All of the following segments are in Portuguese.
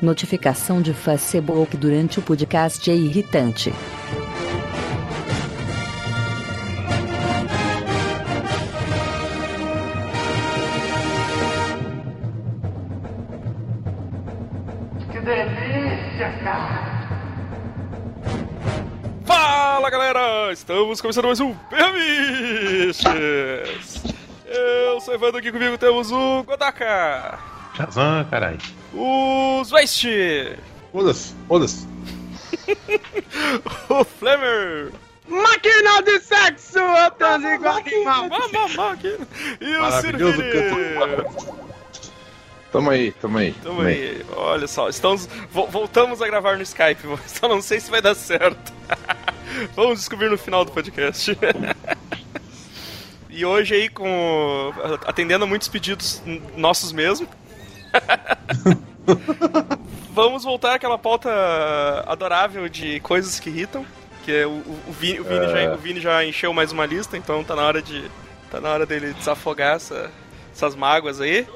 Notificação de Facebook durante o podcast é irritante. Que delícia, cara! Fala galera! Estamos começando mais um Permiches! Eu sou Evandro, aqui comigo temos o Godaka, Shazam, caralho. O Zwest, Foda-se, foda-se. o Flamer, Máquina de sexo, trans igual animal. Mamma Máquina e o Sirvini. Tamo aí, tamo aí. Tamo aí, olha só, estamos, vo- voltamos a gravar no Skype, só não sei se vai dar certo. Vamos descobrir no final do podcast. E hoje aí com atendendo a muitos pedidos nossos mesmo. Vamos voltar àquela pauta adorável de coisas que irritam, que é o, o, Vini, o, Vini já, o Vini já encheu mais uma lista, então tá na hora de tá na hora dele desafogar essa- essas mágoas aí.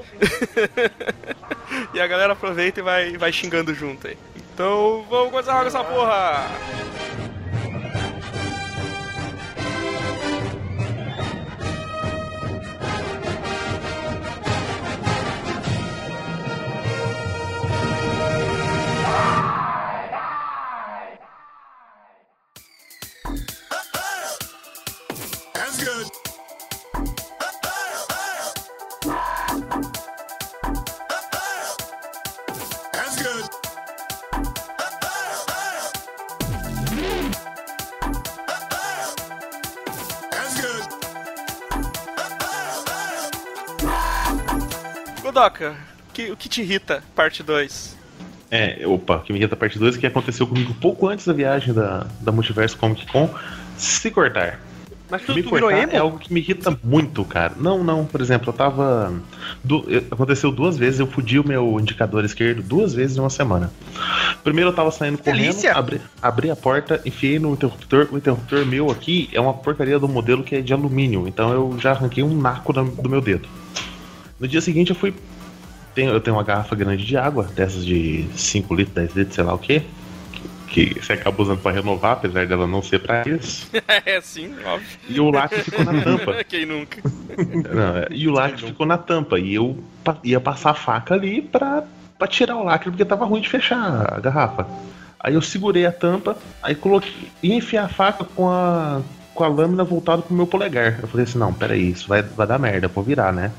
e a galera aproveita e vai, vai xingando junto aí. Então vamos começar com essa porra! Godoka, que, o que te irrita? Parte 2. É, opa, que me irrita parte 2 que aconteceu comigo pouco antes da viagem da, da Multiverso Comic Con. Se cortar. Mas tu, me tu cortar é algo que me irrita muito, cara. Não, não, por exemplo, eu tava. du- aconteceu duas vezes, eu fudi o meu indicador esquerdo duas vezes em uma semana. Primeiro eu tava saindo correndo, abri, abri a porta, enfiei no interruptor. O interruptor meu aqui é uma porcaria do modelo que é de alumínio, então eu já arranquei um naco do meu dedo. No dia seguinte eu fui. tenho- eu tenho uma garrafa grande de água, dessas de 5 litros, 10 litros, sei lá o quê. Que você acaba usando pra renovar, apesar dela não ser pra isso. é sim, óbvio. E o lacre ficou na tampa. Quem nunca? Não, é, e o lacre ficou na tampa. E eu ia passar a faca ali pra, pra tirar o lacre, porque tava ruim de fechar a garrafa. Aí eu segurei a tampa, aí coloquei. ia enfiar a faca com a, com a lâmina voltada pro meu polegar. Eu falei assim: não, peraí, isso vai, vai dar merda, vou virar, né?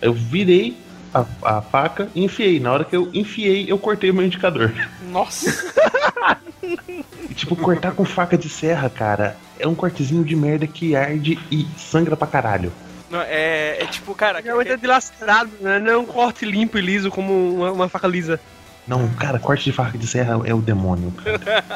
Eu virei a, a faca e enfiei. Na hora que eu enfiei, eu cortei o meu indicador. Nossa! E, tipo, cortar com faca de serra, cara, é um cortezinho de merda que arde e sangra pra caralho. Não, é, é tipo, cara, é dilacerado, né? Não é um corte limpo e liso como uma, uma faca lisa. Não, cara, corte de faca de serra é o demônio,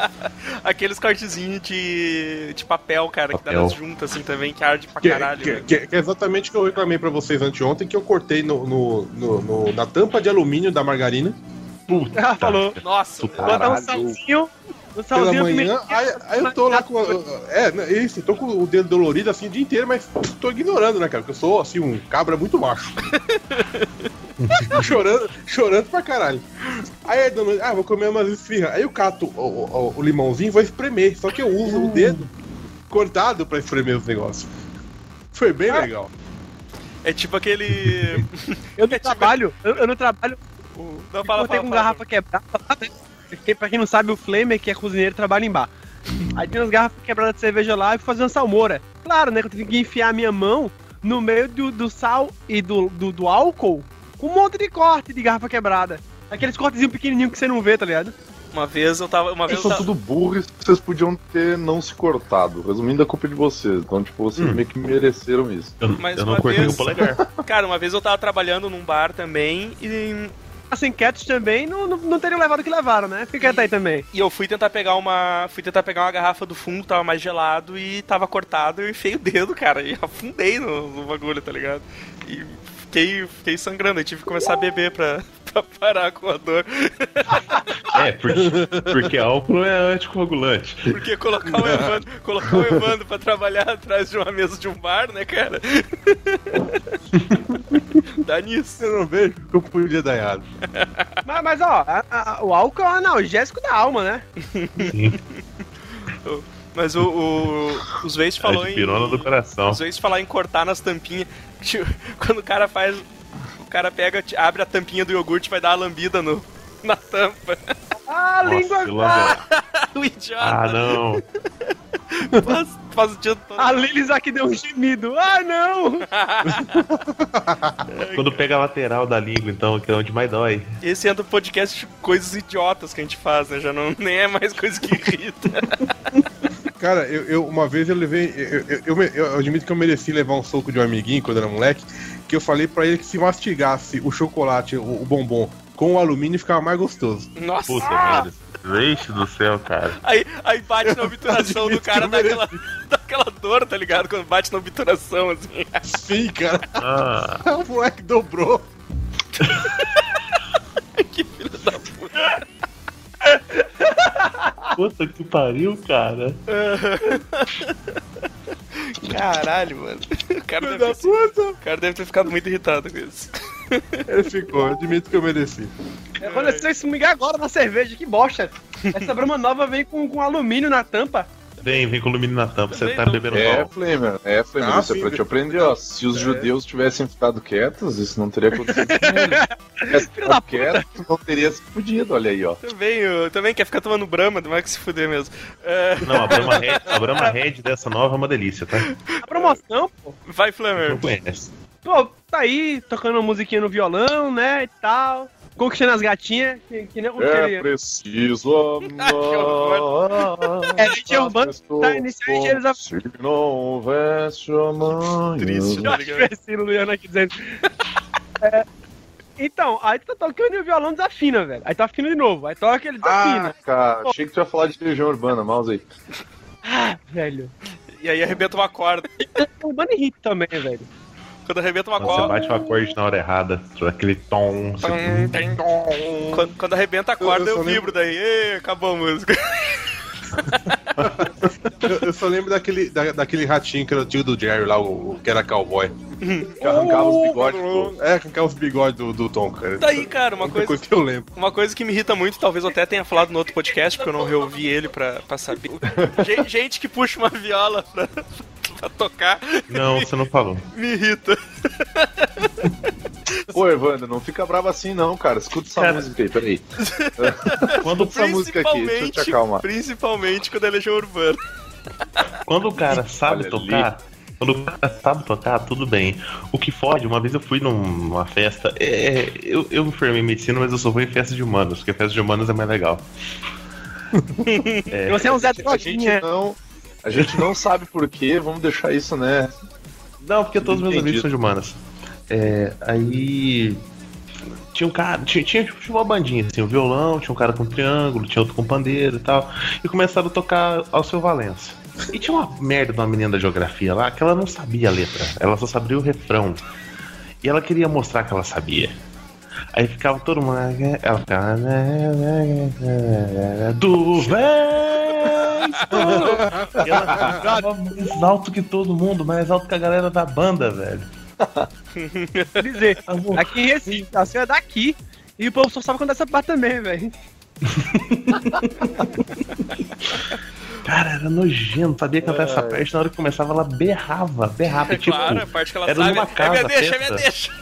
aqueles cortezinhos de, de papel, cara, que dá Papel. nas juntas assim também, que arde pra Que, caralho. que- né? que- que é exatamente o que eu reclamei pra vocês anteontem, que eu cortei no, no- no- no- na tampa de alumínio da margarina Puta. Ela falou. Nossa. Botar um salzinho. Pela manhã. Aí, aí eu tô lá com. É, né, isso, tô com o dedo dolorido assim o dia inteiro, mas tô ignorando, né, cara? Porque eu sou assim, um cabra muito macho. chorando, chorando pra caralho. Aí a dona, ah, vou comer umas esfirras. Aí eu cato o, o- o limãozinho e vou espremer. Só que eu uso o dedo cortado pra espremer os negócios. Foi bem legal. é tipo aquele. Eu não É tipo- trabalho, eu, eu não trabalho. Não, Eu fala, cortei fala, com fala. garrafa quebrada. Porque, pra quem não sabe, o Flamer, que é cozinheiro, trabalha em bar. Aí tem umas garrafas quebradas de cerveja lá e fui fazer uma salmoura. Claro, né? Que eu tive que enfiar a minha mão no meio do, do sal e do, do, do álcool com um monte de corte de garrafa quebrada. Aqueles cortezinhos pequenininhos que você não vê, tá ligado? Uma vez eu tava. Uma vez Vocês eu são tava... tudo burros e vocês podiam ter não se cortado. Resumindo, a culpa é de vocês. Então, tipo, vocês Hum. meio que mereceram isso. Eu, Mas eu não uma cortei vez- o polegar. Cara, uma vez eu tava trabalhando num bar também e, As enquetes também não, não, não teriam levado o que levaram, né? Fica quieto aí também. e eu fui tentar pegar uma. Fui tentar pegar uma garrafa do fundo, tava mais gelado e tava cortado eu enfiei o dedo, cara. E afundei no, no bagulho, tá ligado? E fiquei, fiquei sangrando, eu tive que começar a beber pra, pra parar com a dor. É, porque, porque álcool é anticoagulante. Porque colocar o Evandro, colocar o Evandro pra trabalhar atrás de uma mesa de um bar, né, cara? Dá nisso. Eu não vejo que eu podia dar errado. Mas, mas, ó, a- a- o álcool é um analgésico da alma, né? Sim. Mas o, o os Waste É falou em. pirona do coração. Os Waste falar em cortar nas tampinhas. Tipo, Quando o cara faz. O cara pega, te- abre a tampinha do iogurte e vai dar uma lambida no, na tampa. Ah, Nossa, língua. lambe- o idiota Ah, não. faz, faz o dia todo. A Lilis aqui deu um gemido. Ah, não! Quando pega a lateral da língua, então, que é onde mais dói. Esse entra no podcast de coisas idiotas que a gente faz, né? Já não nem é mais coisa que irrita. Cara, eu, eu- uma vez eu levei. Eu, eu, eu, eu admito que eu mereci levar um soco de um amiguinho quando era moleque. Que eu falei pra ele que se mastigasse o chocolate, o, o bombom, com o alumínio ficava mais gostoso. Nossa. Puta merda. Vixe do céu, cara. Aí, aí bate na obturação do cara, dá aquela, dá aquela dor, tá ligado? Quando bate na obturação, assim. Sim, cara. Ah, O moleque dobrou. que filho da puta. puta que pariu, cara. Caralho, mano. O cara, deve ter, puta. o cara deve ter ficado muito irritado com isso. Ele ficou, admito que eu mereci. Aconteceu isso comigo agora na cerveja, que bosta. Essa brama nova vem com, com alumínio na tampa. Vem, vem com alumínio na tampa, você tá bebendo É. Flamer, é, Flamer, Ah, isso é pra te aprender, ó. Se os judeus tivessem ficado quietos, isso não teria acontecido com eles. Se quieto, não teria se fudido, olha aí, ó. Também, eu- também quer ficar tomando brama, não é que se fuder mesmo. É, Não, a Brahma Red, a Brahma Red dessa nova é uma delícia, tá? A promoção, pô. vai, Flamer. Não conhece. Pô, tá aí, tocando uma musiquinha no violão, né, e tal. Conquistando as gatinhas, que, que nem o É preciso amar. É, gente, o bando tá iniciando engenheiros a- Se não houvesse amanhã. Triste, Eu que esse Luiano aqui dizendo. É, então, aí tu tá tocando e o violão desafina, velho. Aí tu afina de novo, aí toca ele Ah, desafina. cara, achei que tu ia falar de Legião Urbana, mouse aí. Ah, velho. E aí arrebenta uma corda. O Bunny Hit também, velho. Quando arrebenta uma Quando você corda. bate o acorde na hora errada, aquele tom. você- Quando, quando arrebenta a corda, Eu- eu, eu vibro daí. Ê, acabou a música. Eu, eu só lembro daquele, da- daquele ratinho que era o tio do Jerry lá, o, o que era cowboy. Que arrancava os bigodes, pô. É, arrancar os bigodes do, do Tom, cara. Daí, cara, uma única coisa, coisa que eu lembro. uma coisa que me irrita muito, talvez eu até tenha falado no outro podcast, porque eu não reouvi ele pra, pra saber. Gen- Gente que puxa uma viola pra, pra tocar Não, você não falou. me irrita. Pô, Evandro, não fica bravo assim não, cara. Escuta essa Cara. música aí, peraí. Quando, Essa música aqui, deixa eu te Principalmente, acalmar. principalmente quando é Legião Urbana. quando o cara sabe Olha tocar. Quando o cara sabe tocar, tudo bem. O que fode, uma vez eu fui numa festa. É, eu, eu me formei em medicina, mas eu só vou em festa de humanos, porque festa de humanos é mais legal. E você é um Zé A gente Droguinha. não, a gente não sabe por quê, vamos deixar isso, né? Não, porque todos os meus amigos são de humanas. É, aí. Tinha um cara, tinha, tinha, tipo, uma bandinha, assim, um violão, tinha um cara com triângulo, tinha outro com pandeiro e tal. E começaram a tocar ao seu Valença. E tinha uma merda de uma menina da geografia lá que ela não sabia a letra, ela só sabia o refrão. E ela queria mostrar que ela sabia. Aí ficava todo mundo. Ela ficava. Do vez! E ela ficava mais alto que todo mundo, mais alto que a galera da banda, velho. dizer. Aqui em Recife, a senhora é daqui. E o povo só sabe quando é essa parte também, velho. Cara, era nojento, sabia cantar essa parte, na hora que começava ela berrava, berrava, É tipo, claro, a parte que ela era sabe. numa é casa, minha deixa, é minha deixa.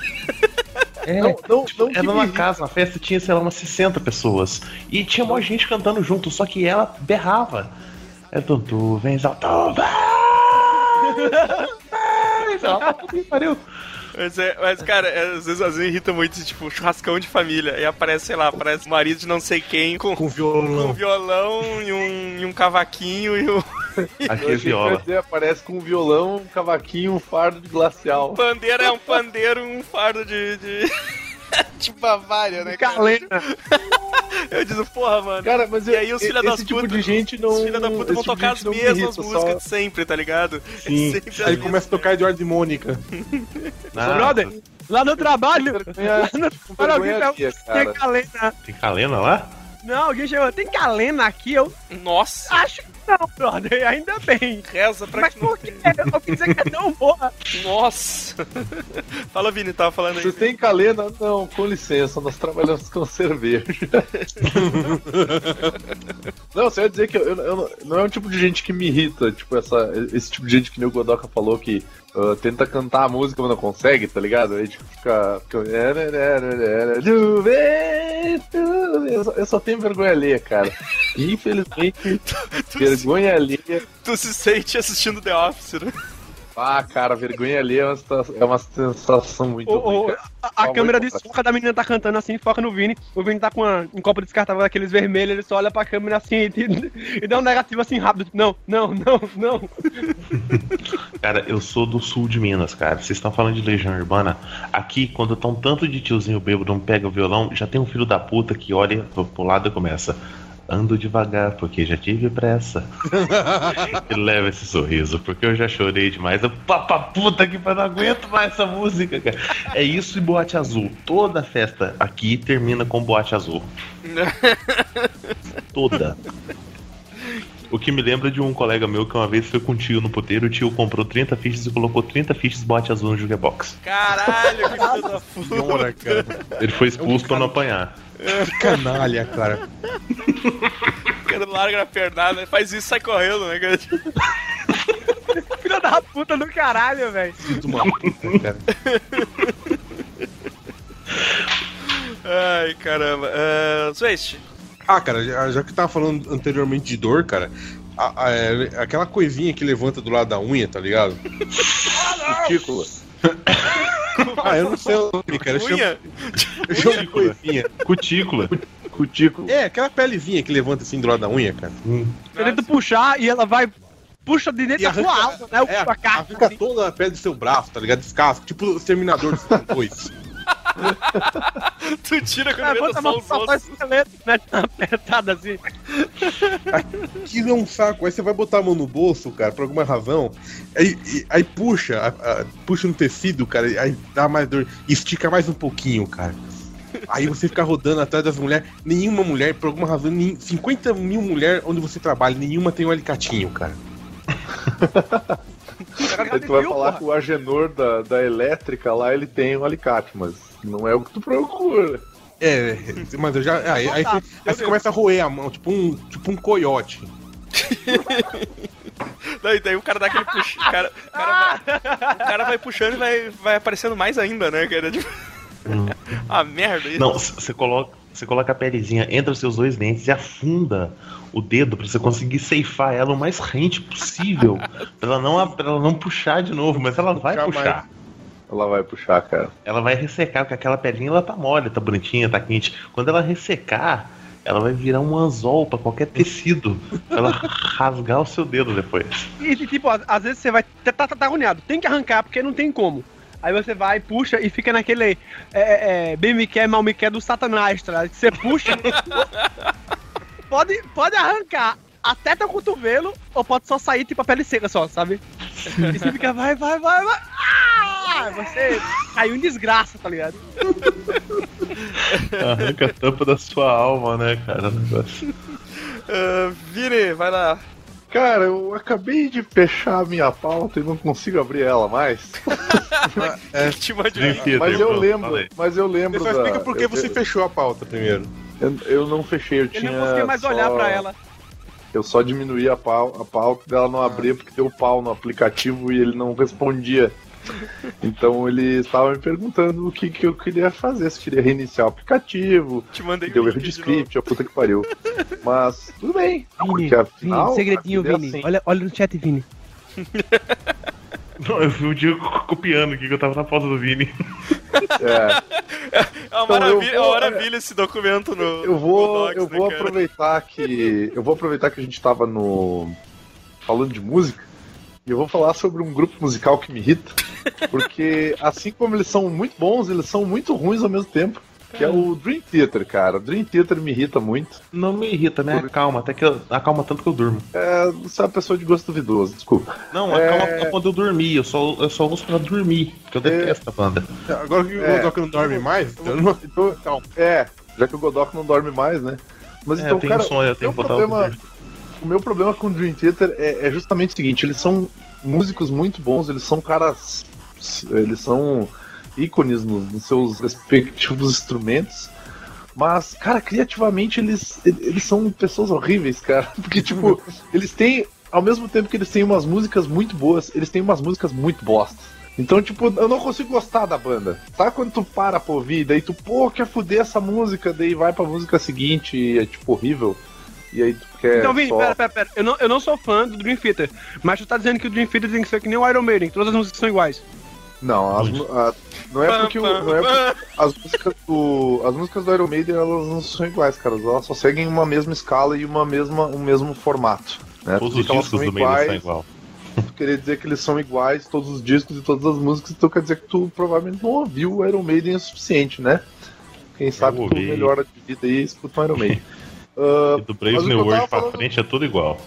É, Não, não, tipo, não que era numa casa, na festa tinha, sei lá, umas 60 pessoas, e tinha mais gente cantando junto, só que ela berrava. É ao tu vens, ela puta que pariu. Mas, é, mas cara, é, às vezes, às vezes irrita muito, tipo, churrascão de família. E aparece, sei lá, aparece o marido de não sei quem com, Com com um violão. violão e um, e um cavaquinho e um Aqui é viola. dizer, aparece com um violão, um cavaquinho, um fardo de glacial. pandeiro. É um pandeiro, um fardo de. de... de Bavária, né? Calena. Eu digo, porra, mano. Cara, mas E aí os filha das esse tipo putas- de gente não. Os filha da puta vão tipo de tocar as mesmas irrita, músicas de só- sempre, tá ligado? Sim. É sempre as Aí mesmas. começa a tocar Eduardo e Mônica. Ah, Brother, Lá no trabalho, Olha, alguém tá- tem calena. Tem calena lá? Não, alguém chegou, tem calena aqui? Eu Nossa, acho que não, brother, ainda bem. reza pra Mas que não por quê? Eu ouvi dizer que é tão boa. Nossa! Fala, Vini, tava falando aí. Você tem calena? Não, com licença, nós trabalhamos com cerveja. não, você ia dizer que eu, eu- eu não- não é um tipo de gente que me irrita, tipo, essa, esse tipo de gente que nem o Godoka falou que ah, tenta cantar a música, mas não consegue, tá ligado? Aí tipo, fica. Eu só- eu só tenho vergonha alheia, cara. Infelizmente, Tu, vergonha alheia. tu se sente assistindo The Office, né? Ah, cara, vergonha alheia é uma, situa- é uma sensação muito ruim, a, a câmera desfoca da menina tá cantando assim, foca no Vini. O Vini tá com uma- um copo descartável daqueles vermelhos, ele só olha pra câmera assim e, e dá um negativo assim rápido. Não, não, não, não. Cara, eu sou do sul de Minas, cara. Vocês estão falando de Legião Urbana. Aqui, quando tá um tanto de tiozinho bêbado não pega o violão, já tem um filho da puta que olha pro, pro lado e começa. Ando devagar, porque já tive pressa. e leva esse sorriso, porque eu já chorei demais. Eu, papa puta que eu não aguento mais essa música, cara. É isso e boate azul. Toda festa aqui termina com boate azul. Toda. O que me lembra de um colega meu que uma vez foi com o tio no puteiro, o tio comprou 30 fichas e colocou 30 fichas boate azul no jukebox. Caralho, que filho da puta. Cara. Ele foi expulso pra não apanhar. Que canalha, cara. O cara larga na pernada, faz isso e sai correndo, né, cara? Filho da puta do caralho, velho. Filho de uma puta, cara. Ai, caramba. Uh, Zwest, Ah, cara, já, já que tava falando anteriormente de dor, cara, a- a- é, aquela coisinha que levanta do lado da unha, tá ligado? Cutícula. Ah, eu não sei o nome, cara. Eu chamo, unha? eu chamo de coisinha. Cutícula. Cutícula. É, aquela pelezinha que levanta assim do lado da unha, cara. Eu tento puxar e ela vai. Puxa de dentro da sua alma, né? O É, a fica assim. toda a pele do seu braço, tá ligado? Descasca, tipo o exterminador do 2. Tu tira quando inventa a só mão os só ossos. faz esqueleto, mete uma apertada assim. Aquilo é um saco. Aí você vai botar a mão no bolso, cara, por alguma razão. Aí, aí puxa, a- a- puxa no tecido, cara, aí dá mais dor. Estica mais um pouquinho, cara. Aí você fica rodando atrás das mulheres. Nenhuma mulher, por alguma razão, nem, 50 mil mulheres onde você trabalha, nenhuma tem um alicatinho, cara. Aí tu vai falar que o Agenor da, da elétrica lá, ele tem um alicate, mas não é o que tu procura. É, mas eu já. Aí, aí você, aí você começa a roer a mão, tipo um, tipo um coiote. Daí, daí o cara dá aquele puxa. O cara, o cara, vai, o cara vai puxando e vai, vai aparecendo mais ainda, né, cara? Tipo... ah, merda. isso. Não, você coloca, você coloca a pelezinha entre os seus dois dentes e afunda o dedo pra você conseguir ceifar ela o mais rente possível. pra, ela não, pra ela não puxar de novo, mas ela vai Puxar puxar. Ela vai puxar, cara. Ela vai ressecar, porque aquela pelinha ela tá mole, tá bonitinha, tá quente. Quando ela ressecar, ela vai virar um anzol pra qualquer tecido. pra ela rasgar o seu dedo depois. E tipo, às, às vezes você vai. Tá, tá, tá agoniado, tem que arrancar porque não tem como. Aí você vai, puxa e fica naquele. É, é, bem me quer, mal me quer do Satanás, tá Você puxa. pode, pode arrancar até teu cotovelo, ou pode só sair tipo a pele seca só, sabe? E você fica, vai, vai, vai, vai. Ah! Você caiu em desgraça, tá ligado? Arranca a tampa da sua alma, né, cara? negócio. Ah, Vini, vai lá. Cara, eu acabei de fechar a minha pauta e não consigo abrir ela mais. Te mande Enfia, Mas eu lembro, falei. mas eu Você lembro só da... explica por que eu, você eu, fechou a pauta primeiro. eu, eu não fechei, eu Ele tinha não conseguia mais só- olhar pra ela. Eu só diminuí a, pau, a pauta dela não abria porque deu pau no aplicativo e ele não respondia. Então ele estava me perguntando o que, que eu queria fazer, se eu queria reiniciar o aplicativo, Te mandei deu erro de script, a puta que pariu. Mas tudo bem, porque afinal. segredinho, a vida é Vini. assim. Olha, olha no chat, Vini. Não, eu vi o Diego copiando aqui que eu tava na pauta do Vini. É, É uma Então, eu maravilha, é vou- uma maravilha esse documento no. eu vou, no Docs, eu né, vou cara? aproveitar que. Eu vou aproveitar que a gente tava no. falando de música. E eu vou falar sobre um grupo musical que me irrita. Porque assim como eles são muito bons, eles são muito ruins ao mesmo tempo. Que é o Dream Theater, cara. O Dream Theater me irrita muito. Não me irrita, né? Acalma, até que eu, acalma tanto que eu durmo. É, você é uma pessoa de gosto duvidoso, desculpa. Não, É. acalma quando eu dormir. Eu só, eu só uso pra dormir, porque eu detesto a banda. Agora que o É. Godok não dorme mais, eu não... Então, Calma. é, já que o Godok não dorme mais, né? Mas É, então, eu tenho cara, sonho, eu o tenho que botar o problema, o meu problema com o Dream Theater é, é justamente o seguinte, eles são músicos muito bons, eles são caras. Eles são ícones nos, nos seus respectivos instrumentos. Mas, cara, criativamente eles, eles são pessoas horríveis, cara. Porque, tipo, eles têm. Ao mesmo tempo que eles têm umas músicas muito boas, eles têm umas músicas muito bostas. Então, tipo, eu não consigo gostar da banda. Sabe quando tu para pra ouvir, daí tu, pô, quer fuder essa música, daí vai pra música seguinte e é, tipo, horrível. E aí tu quer. Então, Vini, só... pera, pera, pera. Eu não, eu não sou fã do Dream Theater, mas tu tá dizendo que o Dream Theater tem que ser que nem o Iron Maiden, todas as músicas são iguais. Não, as a- não é porque, o- não é porque as músicas do as músicas do Iron Maiden elas não são iguais, cara. Elas só seguem uma mesma escala e uma mesma um mesmo formato. Né? Todos Tu os discos são do meio são iguais, igual. tu querer dizer que eles são iguais, todos os discos e todas as músicas, então quer dizer que tu provavelmente não ouviu o Iron Maiden o suficiente, né? Quem sabe tu melhora de vida aí e escuta o Iron Maiden. Ah, E do Brave o que New World pra falando- frente é tudo igual.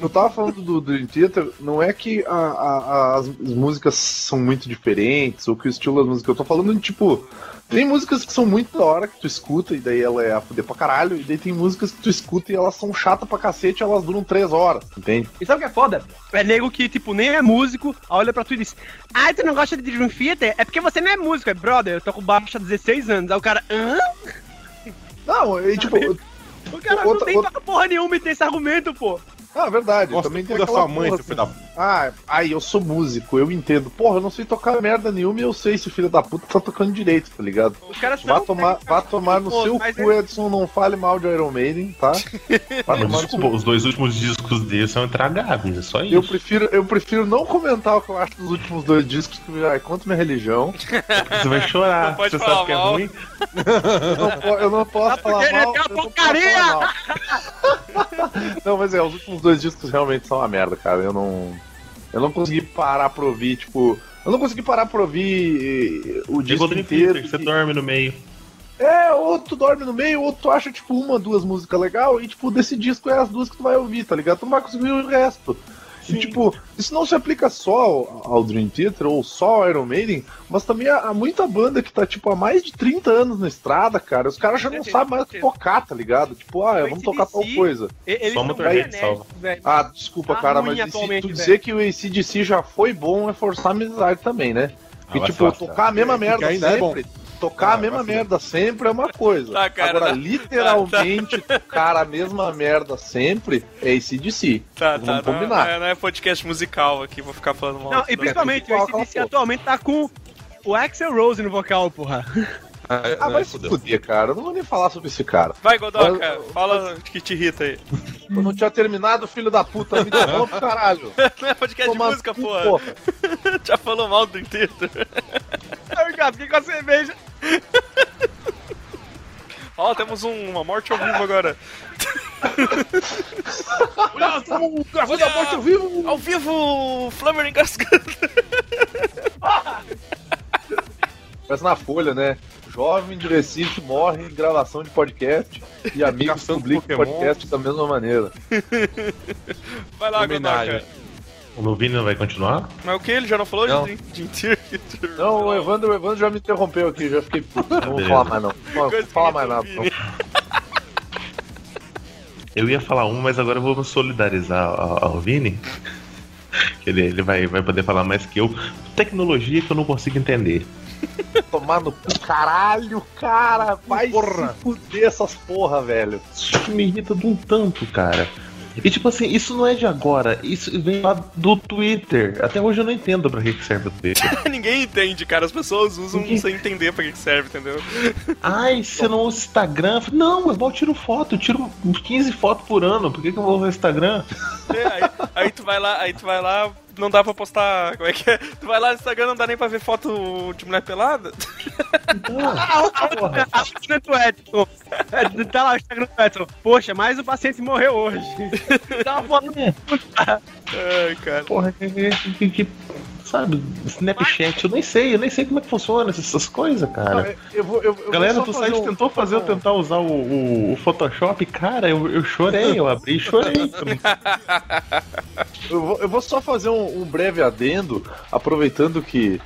Eu tava falando do Dream Theater, não é que a- a- as, as músicas são muito diferentes, ou que o estilo das músicas. Eu tô falando de tipo. Tem músicas que são muito da hora que tu escuta, e daí ela é a fuder pra caralho, e daí tem músicas que tu escuta e elas são chatas pra cacete e elas duram três horas, entende? E sabe o que é foda? É nego que, tipo, nem é músico, olha pra tu e diz: Ai, tu não gosta de Dream Theater? É porque você não é músico. É, brother, eu tô com baixo há 16 anos. Aí o cara, hã? Não, e tipo. O cara Outra- não tem outra- pra porra nenhuma e tem esse argumento, pô. Ah, verdade, Gosta também da sua mãe, seu filho da puta. Ah, aí eu sou músico, eu entendo. Porra, eu não sei tocar merda nenhuma e eu sei se o filho da puta tá tocando direito, tá ligado? Os caras Vá não tomar, têm- vá tomar no Pô, seu cu, é- Edson, não fale mal de Iron Maiden, tá? Mas desculpa, os dois últimos discos dele são intragáveis, é só Eu isso. prefiro, eu prefiro não comentar o que eu acho dos últimos dois discos, que ai, contra minha religião. Você vai chorar, Não pode você falar sabe que é ruim. Eu não, po- eu não posso Tá falar porque mal. uma eu posso porcaria! Não, mas é, os últimos dois discos realmente são uma merda, cara. Eu não. Eu não consegui parar pra ouvir, tipo. Eu não consegui parar pra ouvir eh, o disco inteiro. Theater, você dorme no meio. É, ou tu dorme no meio, ou tu acha, tipo, uma, duas músicas legal, e, tipo, desse disco é as duas que tu vai ouvir, tá ligado? Tu não vai conseguir o resto. E, tipo, isso não se aplica só ao, ao Dream Theater ou só ao Iron Maiden, mas também a, a muita banda que tá, tipo, há mais de 30 anos na estrada, cara. Os caras já não Certeza, sabem mais o que tocar, tá ligado? Tipo, ah, vamos tocar tal coisa. Eles Só Motorhead bem salva. Ah, desculpa, Tá cara, mas se tu dizer que o ACDC já foi bom é forçar a amizade também, né? Ah, Porque, vai tipo, tocar a mesma É, merda é sempre. Tocar Ah, a mesma merda sempre é uma coisa. Tá, cara, Agora, tá. literalmente, tocar a mesma merda sempre é ACDC. Tá, Vamos tá. Não, combinar. é, não é podcast musical aqui, vou ficar falando mal. Não, e principalmente, o Qual- ACDC atualmente tá com o Axel Rose no vocal, porra. Ah, vai se fuder, cara. Eu não vou nem falar sobre esse cara. Vai, Godoka, Mas- fala o que te irrita aí. Eu não tinha terminado, filho da puta. Me interrompe, caralho. Não é podcast de Toma música, cu, porra. Já falou mal do inteiro. Aí o cara fica com a cerveja. Ó, temos um- uma morte ao vivo agora. Gravando da morte ao vivo! Ao vivo, Flammer engasgando. Parece na folha, né? Jovem de Recife morre em gravação de podcast e amigos publicam podcast da mesma maneira. Vai lá, Homenagem. O Lovini não vai continuar? Mas o que? Ele já não falou Não. de? Não, o Evandro, o Evandro já me interrompeu aqui, já fiquei puto. Não vou falar mais não. Não vou falar mais nada. Eu ia falar um, mas agora eu vou me solidarizar ao, ao Vini. Ele, ele vai, vai poder falar mais que eu. Tecnologia que eu não consigo entender. Tomar no cu, caralho, cara. Vai Porra. se fuder essas porra, velho. Isso me irrita de um tanto, cara. E tipo assim, isso não é de agora, isso vem lá do Twitter. Até hoje eu não entendo pra que que serve o Twitter. Ninguém entende, cara. As pessoas usam Ninguém- sem entender pra que que serve, entendeu? Ai, você não usa Instagram? Eu Não, eu mal tiro foto, eu tiro uns 15 fotos por ano. Por que, que eu vou usar Instagram? É, aí, aí tu vai lá, aí tu vai lá, não dá pra postar. Como é que é? Tu vai lá no Instagram, não dá nem pra ver foto de mulher pelada? Porra. A página do Edson. É, Tá lá o Instagram do Edson. Poxa, mais um paciente morreu hoje. Dá uma foto. Ai, cara. Porra, que, que, que- sabe, Snapchat, eu nem sei, eu nem sei como é que funciona essas coisas, cara. Eu vou, eu, eu Galera do site um- tentou fazer eu tentar usar o, o- o Photoshop, cara, eu, eu chorei, eu abri e chorei. Eu vou, eu vou só fazer um, um breve adendo, aproveitando que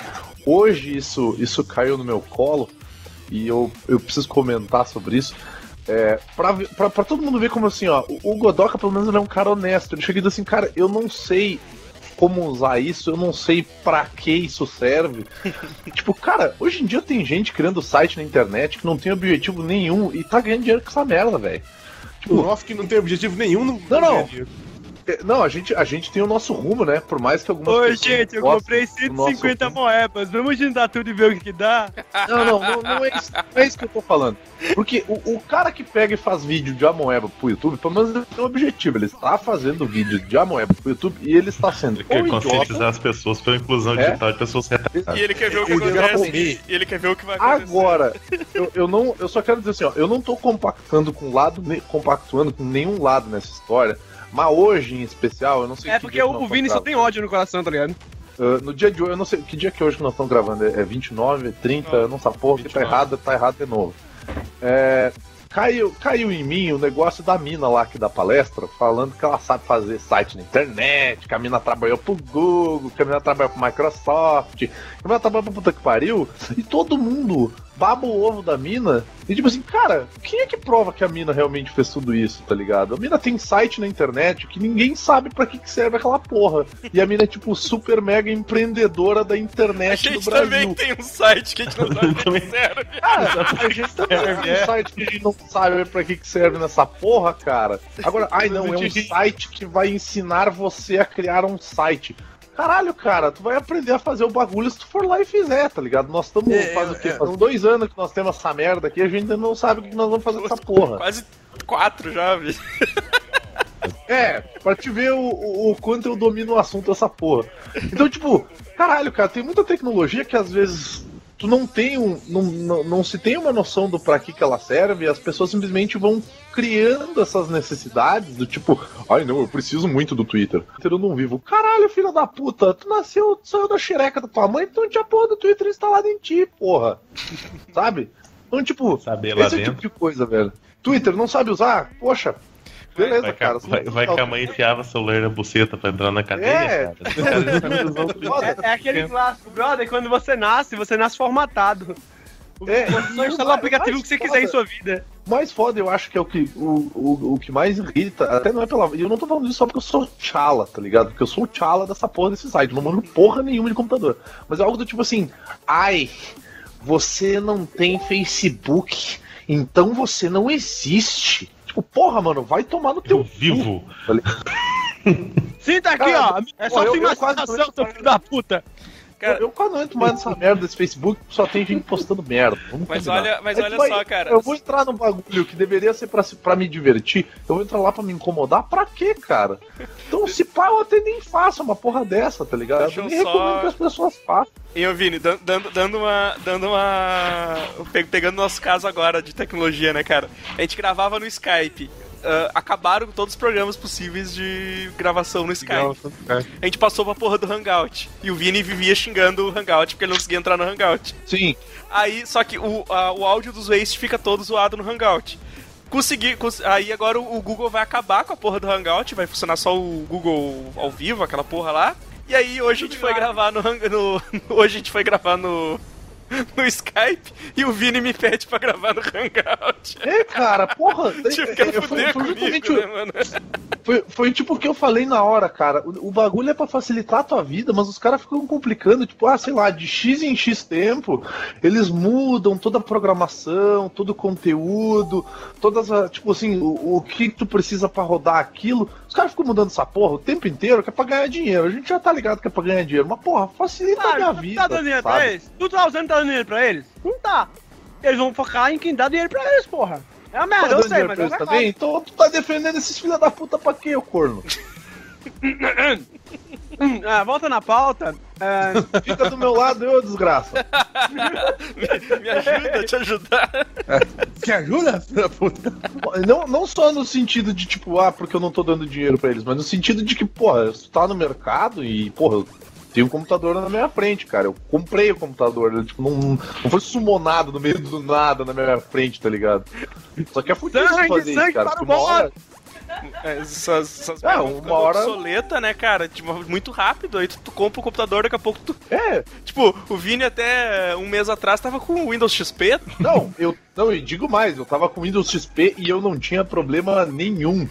hoje isso, isso caiu no meu colo e eu, eu preciso comentar sobre isso. É, pra, pra, pra todo mundo ver como assim, ó, o, o Godoka pelo menos ele é um cara honesto. Ele chega e diz assim, cara, eu não sei como usar isso, eu não sei pra que isso serve. tipo, cara, hoje em dia tem gente criando site na internet que não tem objetivo nenhum e tá ganhando dinheiro com essa merda, velho. O nosso que não tem objetivo nenhum. Não, Não, não. Não, a gente, a gente tem o nosso rumo, né? Por mais que algumas Oi, pessoas gente, eu comprei do nosso 150 rumo. moedas. Vamos juntar tudo e ver o que, dá? Não, não, não, não é isso, não é isso que eu tô falando. Porque o, o cara que pega e faz vídeo de Amoeba pro YouTube, pelo menos ele tem um objetivo. Ele está fazendo vídeo de Amoeba pro YouTube e ele está sendo Ele quer conscientizar idiota. as pessoas pela inclusão É? digital de pessoas retardadas. E ele quer ver o que acontece. E ele quer ver o que vai acontecer. Agora, eu, eu não, eu só quero dizer assim, ó, eu não tô compactando com lado, compactuando com nenhum lado nessa história. Mas hoje, em especial, eu não sei É que porque dia que o, Vini só tem ódio no coração, tá ligado? Uh, no dia de hoje, eu não sei que dia que é hoje que nós estamos gravando, é é 29, é 30, eu não sei porra, que tá 29. errado, tá errado de novo. É, caiu, caiu em mim o negócio da mina lá que dá palestra, falando que ela sabe fazer site na internet, que a mina trabalhou pro Google, que a mina trabalhou pro Microsoft, que a mina trabalhou pra puta que pariu, e todo mundo baba o ovo da mina, e tipo assim, cara, quem é que prova que a mina realmente fez tudo isso, tá ligado? A mina tem site na internet que ninguém sabe pra que, que serve aquela porra. E a mina é tipo super mega empreendedora da A internet do gente Brasil. também tem um site que a gente não sabe o que serve. Cara, a gente também tem um site que a gente não sabe pra que, que serve nessa porra, cara. Agora, ai não, é um site que vai ensinar você a criar um site. Caralho, cara, tu vai aprender a fazer o bagulho se tu for lá e fizer, tá ligado? Nós estamos. É, faz o quê? é. Faz dois anos que nós temos essa merda aqui, a gente ainda não sabe o que nós vamos fazer com essa porra. Quase quatro já, vi. É, pra te ver o, o, o quanto eu domino o assunto dessa porra. Então, tipo, caralho, cara, tem muita tecnologia que às vezes tu não tem um. Não, não, não se tem uma noção do pra que, que ela serve, as pessoas simplesmente vão criando essas necessidades do tipo, ai não, eu preciso muito do Twitter. Twitter eu não vivo. Caralho, filha da puta, tu nasceu, tu saiu da xereca da tua mãe, então tinha a porra do Twitter instalada em ti, porra. Sabe? Então, tipo, Saber esse dentro. tipo de coisa, velho. Twitter, não sabe usar? Poxa. Beleza, Vai, que, cara. a- vai, vai que a mãe enfiava o celular na buceta pra entrar na cadeia, É. cara. Twitter. É, é aquele clássico, brother, quando você nasce, você nasce formatado. É, Você só instala o aplicativo que você quiser em sua vida. mais foda, eu acho que é o que, o, o, o que mais irrita, até não é pela. Eu não tô falando isso só porque eu sou Tchala, tá ligado? Porque eu sou o Tchala dessa porra desse site, não mando porra nenhuma de computador. Mas é algo do tipo assim, ai, você não tem Facebook, então você não existe. Tipo, porra, mano, vai tomar no teu. Eu vivo. Sim, tá aqui, Cara, ó. É só imaginação, seu filho da puta. Cara, eu, eu quase não entro mais nessa merda desse Facebook, só tem gente postando merda. Vamos Mas combinar. olha, mas É olha vai- só, cara. Eu vou entrar num bagulho que deveria ser pra, pra me divertir, eu vou entrar lá pra me incomodar, pra quê, cara? Então, se pá, eu até nem faço uma porra dessa, tá ligado? Deixa Eu nem só- recomendo que as pessoas façam. E ô Vini, dan- dando, dando uma. Dando uma. pe- Pegando nosso caso agora de tecnologia, né, cara? A gente gravava no Skype. Ah, acabaram todos os programas possíveis de gravação no Skype. A gente passou pra porra do Hangout. E o Vini vivia xingando o Hangout porque ele não conseguia entrar no Hangout. Sim. Aí, só que o, a- o áudio dos Waste fica todo zoado no Hangout. Consegui, cons- aí agora o, Google vai acabar com a porra do Hangout, vai funcionar só o Google ao vivo, aquela porra lá. E aí hoje a gente foi gravar no, no hoje a gente foi gravar no no Skype e o Vini me pede pra gravar no Hangout. É, cara, porra. Tipo, é- é- foi, foi comigo, né, foi, foi tipo o que eu falei na hora, cara. O, o bagulho é pra facilitar a tua vida, mas os caras ficam complicando, tipo, ah, sei lá, de X em X tempo, eles mudam toda a programação, todo o conteúdo, todas as. Tipo assim, o, o que tu precisa pra rodar aquilo. Os caras ficam mudando essa porra o tempo inteiro, que é pra ganhar dinheiro. A gente já tá ligado que é pra ganhar dinheiro, mas porra, facilita a minha Claro, tu vida. tá dando dinheiro pra sabe? eles? Tu tá usando tá dando dinheiro pra eles? Não tá. Eles vão focar em quem dá dinheiro pra eles, porra. É uma Tá merda, eu dando sei, mas pra é eles também? Então tu tá defendendo esses filha da puta pra quê, ô corno? Ah, volta na pauta. É, Fica do meu lado, eu, desgraça. Me, me ajuda a te ajudar. Que ajuda? Não, não só no sentido de, tipo, ah, porque eu não tô dando dinheiro pra eles, mas no sentido de que, porra, tu tá no mercado e, porra, tem um computador na minha frente, cara. Eu comprei o computador, ele, tipo, não, não foi sumonado no meio do nada na minha frente, tá ligado? Só que é fudido Sangue, fazer isso, cara. para uma hora, essas, essas É, vão uma hora- obsoleta, né, cara? Tipo, muito rápido. Aí tu, tu compra o computador, daqui a pouco tu. é, Tipo, o Vini até um mês atrás tava com o Windows XP. não, eu não, e digo mais, eu tava com Windows XP e eu não tinha problema nenhum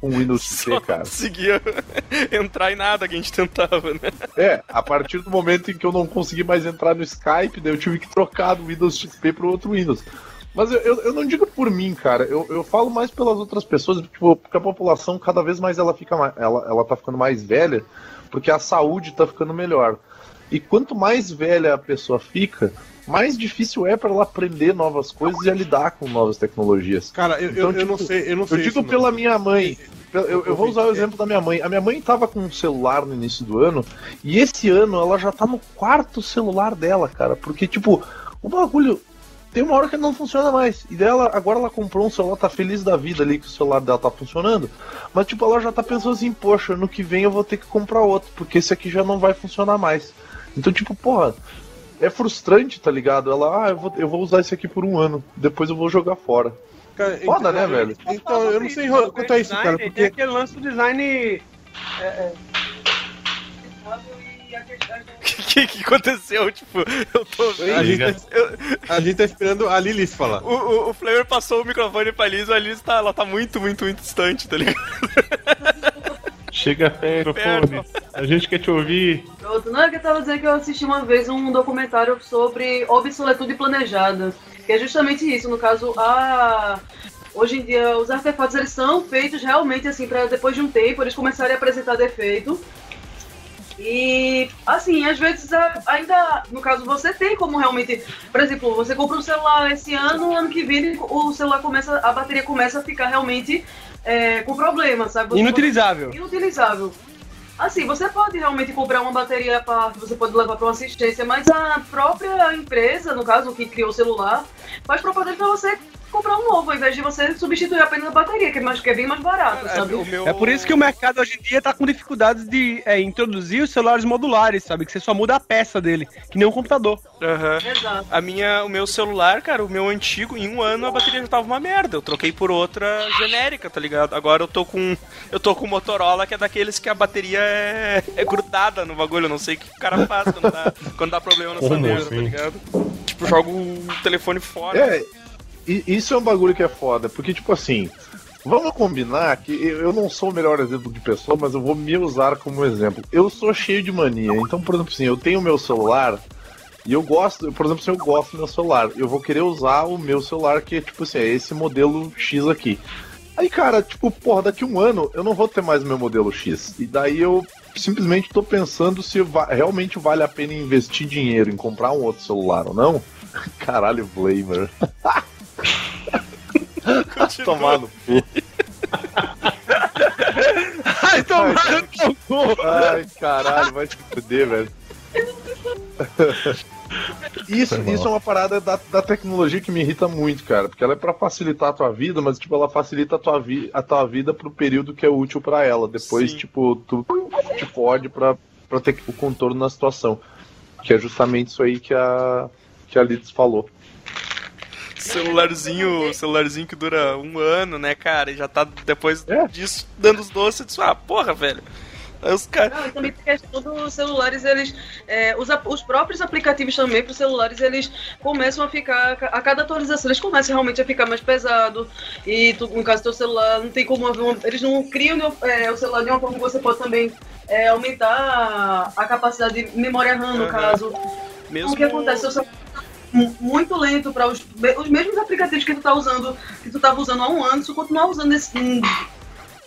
com o Windows XP, Só cara. conseguia entrar em nada que a gente tentava, né? É, a partir do momento em que eu não consegui mais entrar no Skype, daí eu tive que trocar do Windows XP pro outro Windows. Mas eu, eu, eu não digo por mim, cara. Eu, eu falo mais pelas outras pessoas, tipo, porque a população cada vez mais ela fica mais, ela, ela tá ficando mais velha, porque a saúde tá ficando melhor. E quanto mais velha a pessoa fica, mais difícil é para ela aprender novas coisas e a lidar com novas tecnologias. Cara, eu, Então, eu, eu não tipo, sei, eu não Eu sei. digo isso, não. pela minha mãe. Eu, eu vou usar o exemplo da minha mãe. A minha mãe tava com um celular no início do ano, e esse ano ela já tá no quarto celular dela, cara. Porque, tipo, o bagulho tem uma hora que não funciona mais. E dela, agora ela comprou um celular, tá feliz da vida ali que o celular dela tá funcionando. Mas, tipo, ela já tá pensando assim, poxa, no que vem eu vou ter que comprar outro, porque esse aqui já não vai funcionar mais. Então, tipo, porra. É frustrante, tá ligado? Ela, ah, eu vou, eu vou usar esse aqui por um ano, depois eu vou jogar fora. Cara, Foda, então, né, velho? Então, eu não sei quanto a isso, cara, Tem porque. aquele lance do design. O que, que aconteceu? Tipo, eu tô A vendo. gente, tá, a gente tá esperando a Lilith falar. O, o, o Flavor passou o microfone pra Liz e a Liz tá, ela tá muito, muito, muito distante, tá ligado? Chega perto, fone. A gente quer te ouvir. Pronto, não é que eu tava dizendo que eu assisti uma vez um documentário sobre obsoletude planejada. Que é justamente isso, no caso, a. Hoje em dia, os artefatos eles são feitos realmente assim, para depois de um tempo eles começarem a apresentar defeito. E, assim, às vezes a- ainda, no caso, você tem como realmente. Por exemplo, você compra um celular esse ano, ano que vem o celular começa, a bateria começa a ficar realmente é, com problema, sabe? Você Inutilizável. inutilizável. Assim, você pode realmente comprar uma bateria à parte, você pode levar para uma assistência, mas a própria empresa, no caso, que criou o celular, faz propaganda para você comprar um novo, ao invés de você substituir apenas a bateria, que é, mais, que é bem mais barato, sabe? o meu... É por isso que o mercado hoje em dia tá com dificuldades de é, introduzir os celulares modulares, sabe? Que você só muda a peça dele, que nem um computador. Aham. Exato. A minha, o meu celular, cara, o meu antigo, em um ano a bateria já tava uma merda. Eu troquei por outra genérica, tá ligado? Agora eu tô com. Eu tô com o Motorola, que é daqueles que a bateria é, é grudada no bagulho. Eu não sei o que o cara faz quando dá, quando dá problema nessa Como merda, assim? tá ligado? Tipo, joga o telefone fora. É, isso é um bagulho que é foda, porque, tipo assim, vamos combinar que eu não sou o melhor exemplo de pessoa, mas eu vou me usar como exemplo. Eu sou cheio de mania, então, por exemplo, assim, eu tenho meu celular e eu gosto, por exemplo, se eu gosto do meu celular, eu vou querer usar o meu celular, que tipo assim, é esse modelo X aqui. Aí, cara, tipo, porra, daqui um ano eu não vou ter mais meu modelo X. E daí eu simplesmente tô pensando se va- realmente vale a pena investir dinheiro em comprar um outro celular ou não. Caralho, Blamer. Continua. Tomar no cu. Ai, tomara no cu! Ai, caralho, vai se fuder, velho. Isso, isso é uma parada da, da tecnologia que me irrita muito, cara. Porque ela é pra facilitar a tua vida, mas, tipo, ela facilita a tua, vi a tua vida pro período que é útil pra ela. Depois, Sim. tipo, tu te fode pra, pra ter o contorno na situação. Que é justamente isso aí que a, que a Liz falou. Celularzinho, celularzinho que dura um ano, né, cara? E já tá depois É. disso dando os doces. Eu disse, ah, porra, velho. Os caras. Não, e também tem a questão dos celulares, eles. é, os, os próprios aplicativos também para os celulares, eles começam a ficar. A cada atualização, eles começam realmente a ficar mais pesado. E tu, no caso do teu celular, não tem como haver uma, Eles não criam é, o celular de uma forma que você pode também é, aumentar a capacidade de memória RAM, no Aham. caso. Mesmo... O que acontece? O celular muito lento para os, os mesmos aplicativos que tu tá usando, que tu tava usando há um ano, se tu continuar usando esse.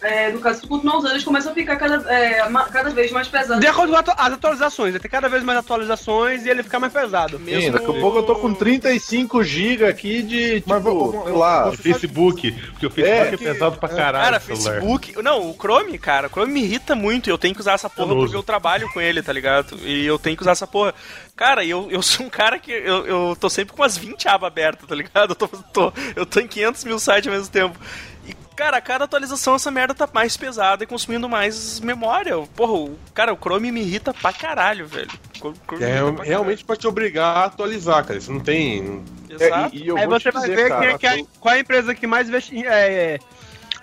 É, no caso, continuar usando, eles começam a ficar cada, é, ma- cada vez mais pesados. De acordo com atu- as atualizações, vai ter cada vez mais atualizações e ele fica mais pesado. mesmo... Sim, daqui a pouco eu tô com 35 GB aqui de, tipo, Mas vou- sei lá, Facebook, porque o Facebook é, É, pesado pra caralho. Cara. Facebook. Não, o Chrome, cara, o Chrome me irrita muito e eu tenho que usar essa porra porque eu trabalho com ele, tá ligado? E eu tenho que usar essa porra. Cara, eu, eu sou um cara que eu, eu tô sempre com umas 20 abas abertas, tá ligado? Eu tô, tô- eu tô em 500 mil sites ao mesmo tempo. Cara, cada atualização essa merda tá mais pesada e consumindo mais memória. Porra, o, cara, o Chrome me irrita pra caralho, velho. Chrome É pra realmente pra te obrigar a atualizar, cara. Isso não tem. caralho. É, Exato. e, e Aí você vai dizer, ver cara, que, que a- qual é a empresa que mais investi- é, é,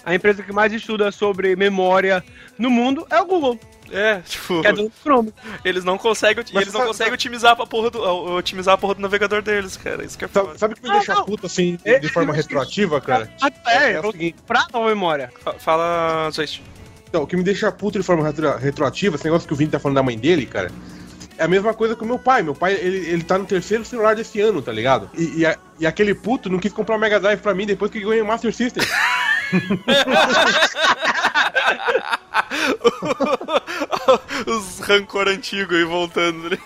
a empresa que mais estuda sobre memória no mundo é o Google, É, tipo, é do Chrome. eles não conseguem, Mas eles não sabe- conseguem otimizar a porra do otimizar a porra do navegador deles, cara. Isso que é foda. Sabe, sabe o que me Ah, deixa não. puto assim, É, de forma é, retroativa, cara? É, É o é, seguinte. pra nova memória. Fa- Fala, Zoist. Então, o que me deixa puto de forma retro- retroativa, esse negócio que o Vini tá falando da mãe dele, cara, é a mesma coisa que o meu pai. Meu pai, ele, ele tá no terceiro celular desse ano, tá ligado? E, e, a- e aquele puto não quis comprar o Mega Drive pra mim depois que ganhei o Master System. Os rancor antigo aí voltando. né?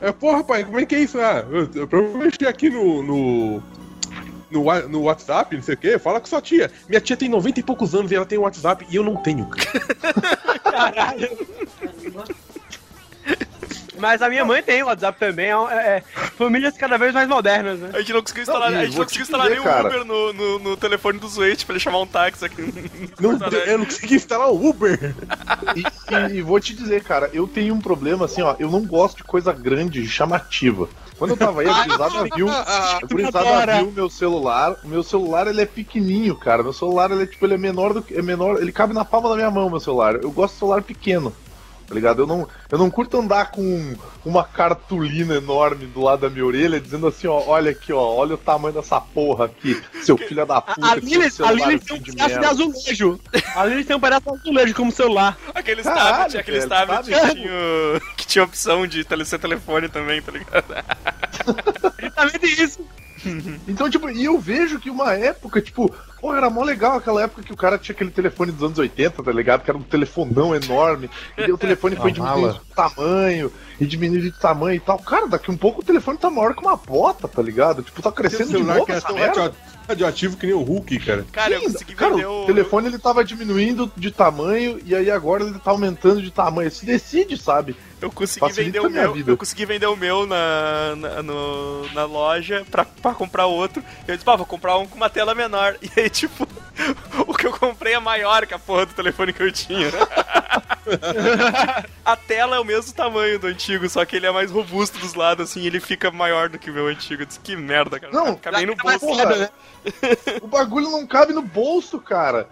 É, porra, pai, como é que é isso? Ah, eu, eu, eu mexer aqui no. no... No, no WhatsApp, não sei o que, fala com sua tia. Minha tia tem 90 e poucos anos e ela tem WhatsApp e eu não tenho, cara. Mas a minha mãe tem o WhatsApp também, é, é- famílias cada vez mais modernas, né? A gente não conseguiu instalar, Não, a gente não conseguiu instalar dizer, nenhum cara. Uber no, no, no telefone do Zoete pra ele chamar um táxi aqui. Não, eu não consegui instalar o Uber. E, e- e vou te dizer, cara, eu tenho um problema assim, ó. Eu não gosto de coisa grande, chamativa. Quando eu tava aí, a gurizada viu. A gurizada viu o meu celular. O meu celular ele é pequenininho, cara. Meu celular ele é tipo, ele é menor do que. É menor. Ele cabe na palma da minha mão, meu celular. Eu gosto de celular pequeno. Tá ligado? Eu não, eu não curto andar com uma cartolina enorme do lado da minha orelha, dizendo assim, ó, olha aqui, ó, olha o tamanho dessa porra aqui, seu filho da puta. A a celular Lili é tem um assim de pedaço de merda. azulejo. A Lili tem um pedaço de azulejo como celular. Aqueles Caralho, tablets, aqueles velho, tablets sabe? que tinha, que tinha opção de tele, ser telefone também, tá ligado? Exatamente isso. Então, tipo, e eu vejo que uma época, tipo, pô, era mó legal aquela época que o cara tinha aquele telefone dos anos 80, tá ligado? Que era um telefonão enorme. E daí o telefone foi diminuindo de tamanho, e diminuindo de tamanho e tal. Cara, daqui um pouco o telefone tá maior que uma bota, tá ligado? Tipo, tá crescendo de novo que é essa tão merda. radio- radioativo que nem o Hulk, cara. Cara, eu Sim, consegui cara, vender o o. telefone ele tava diminuindo de tamanho e aí agora ele tá aumentando de tamanho. Se decide, sabe? Eu consegui Facilita vender o meu. vida. Eu consegui vender o meu na, na, no- na loja pra, pra comprar outro. Eu disse, pá, vou comprar um com uma tela menor. E aí, tipo, o que eu comprei é maior que a porra do telefone que eu tinha. a tela é o mesmo tamanho do antigo, só que ele é mais robusto dos lados, assim, ele fica maior do que o meu antigo. Eu disse, que merda, cara. Não, Acabei no bolso. foda, né? O bagulho não cabe no bolso, cara.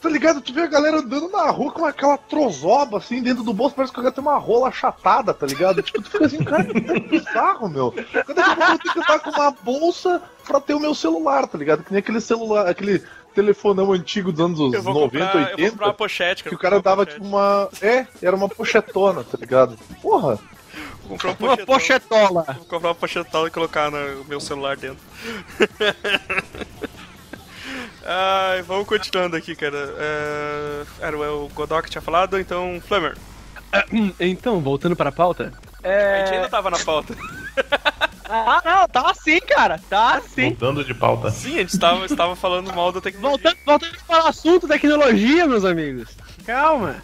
Tá ligado? Tu vê a galera andando na rua com aquela trozoba assim dentro do bolso, parece que o cara tem uma rola achatada, tá ligado? Tipo, tu fica assim, cara, que bizarro, meu. Cada vez eu tenho que andar com uma bolsa pra ter o meu celular, tá ligado? Que nem aquele celular, aquele telefonão antigo dos anos Eu vou 90, comprar, eu vou 80. comprar uma pochete. Que eu o cara vou dava uma tipo uma. É, era uma pochetona, tá ligado? Porra! Vou comprar Uma pochetão. pochetola. Vou comprar uma pochetão e colocar no meu celular dentro. Ai, vamos continuando aqui, cara. É, Era o Godok que tinha falado, então, Flamer. Então, voltando pra pauta. A gente É... ainda tava na pauta. Ah, não, tá assim, cara. Tá assim. Mudando de pauta. Sim, a gente estava, estava falando mal da tecnologia. Voltando, voltando para o assunto tecnologia, meus amigos. Calma.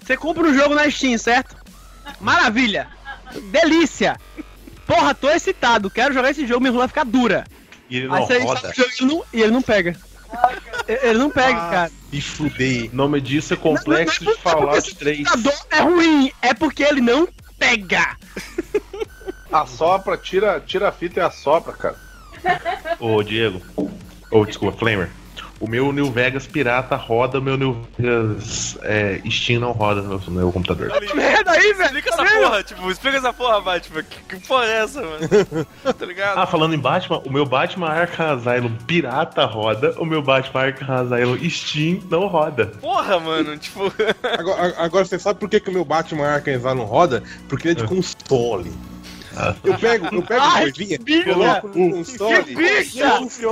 Você compra um jogo na Steam, certo? Maravilha. Delícia. Porra, tô excitado. Quero jogar esse jogo, minha rua vai ficar dura. E ele não roda. o e ele não, ele não pega. Ele não pega, Ah, cara. Me fudei. O nome disso é Complexo Não, de não é porque Fallout esse 3. computador é ruim, é porque ele não pega. Assopra, tira, tira a fita e assopra, cara. Ô, Diego. Ô, desculpa, Flamer. O meu New Vegas pirata roda, o meu New Vegas é, Steam não roda no meu, no meu computador. Ali, Merda aí, velho. Explica Tá essa porra, tipo, explica essa porra, Batman. Que, que porra é essa, mano? Tá ligado? Ah, falando em Batman, o meu Batman Arkham Asylum pirata roda, o meu Batman Arkham Asylum Steam não roda. Porra, mano, tipo. Agora, agora você sabe por que, que o meu Batman Arkham não roda? Porque ele é de console. Eu pego, eu pego a Ai, bicha! coloco no console.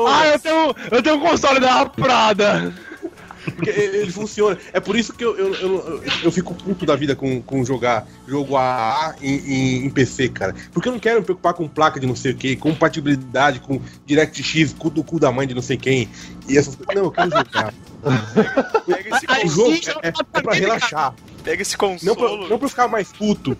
Ah, eu tenho, eu tenho um console da Prada. Porque ele, ele funciona. É por isso que eu, eu, eu, eu fico puto da vida com, com jogar jogo AA em, em, em PC, cara. Porque eu não quero me preocupar com placa de não sei o que, compatibilidade com DirectX, cu do cu da mãe de não sei quem. E essas coisas. Não, eu quero jogar. Pega esse, Ai, O con- jogo é, é pra relaxar. pega esse Não pra, consolo. não pra ficar mais puto.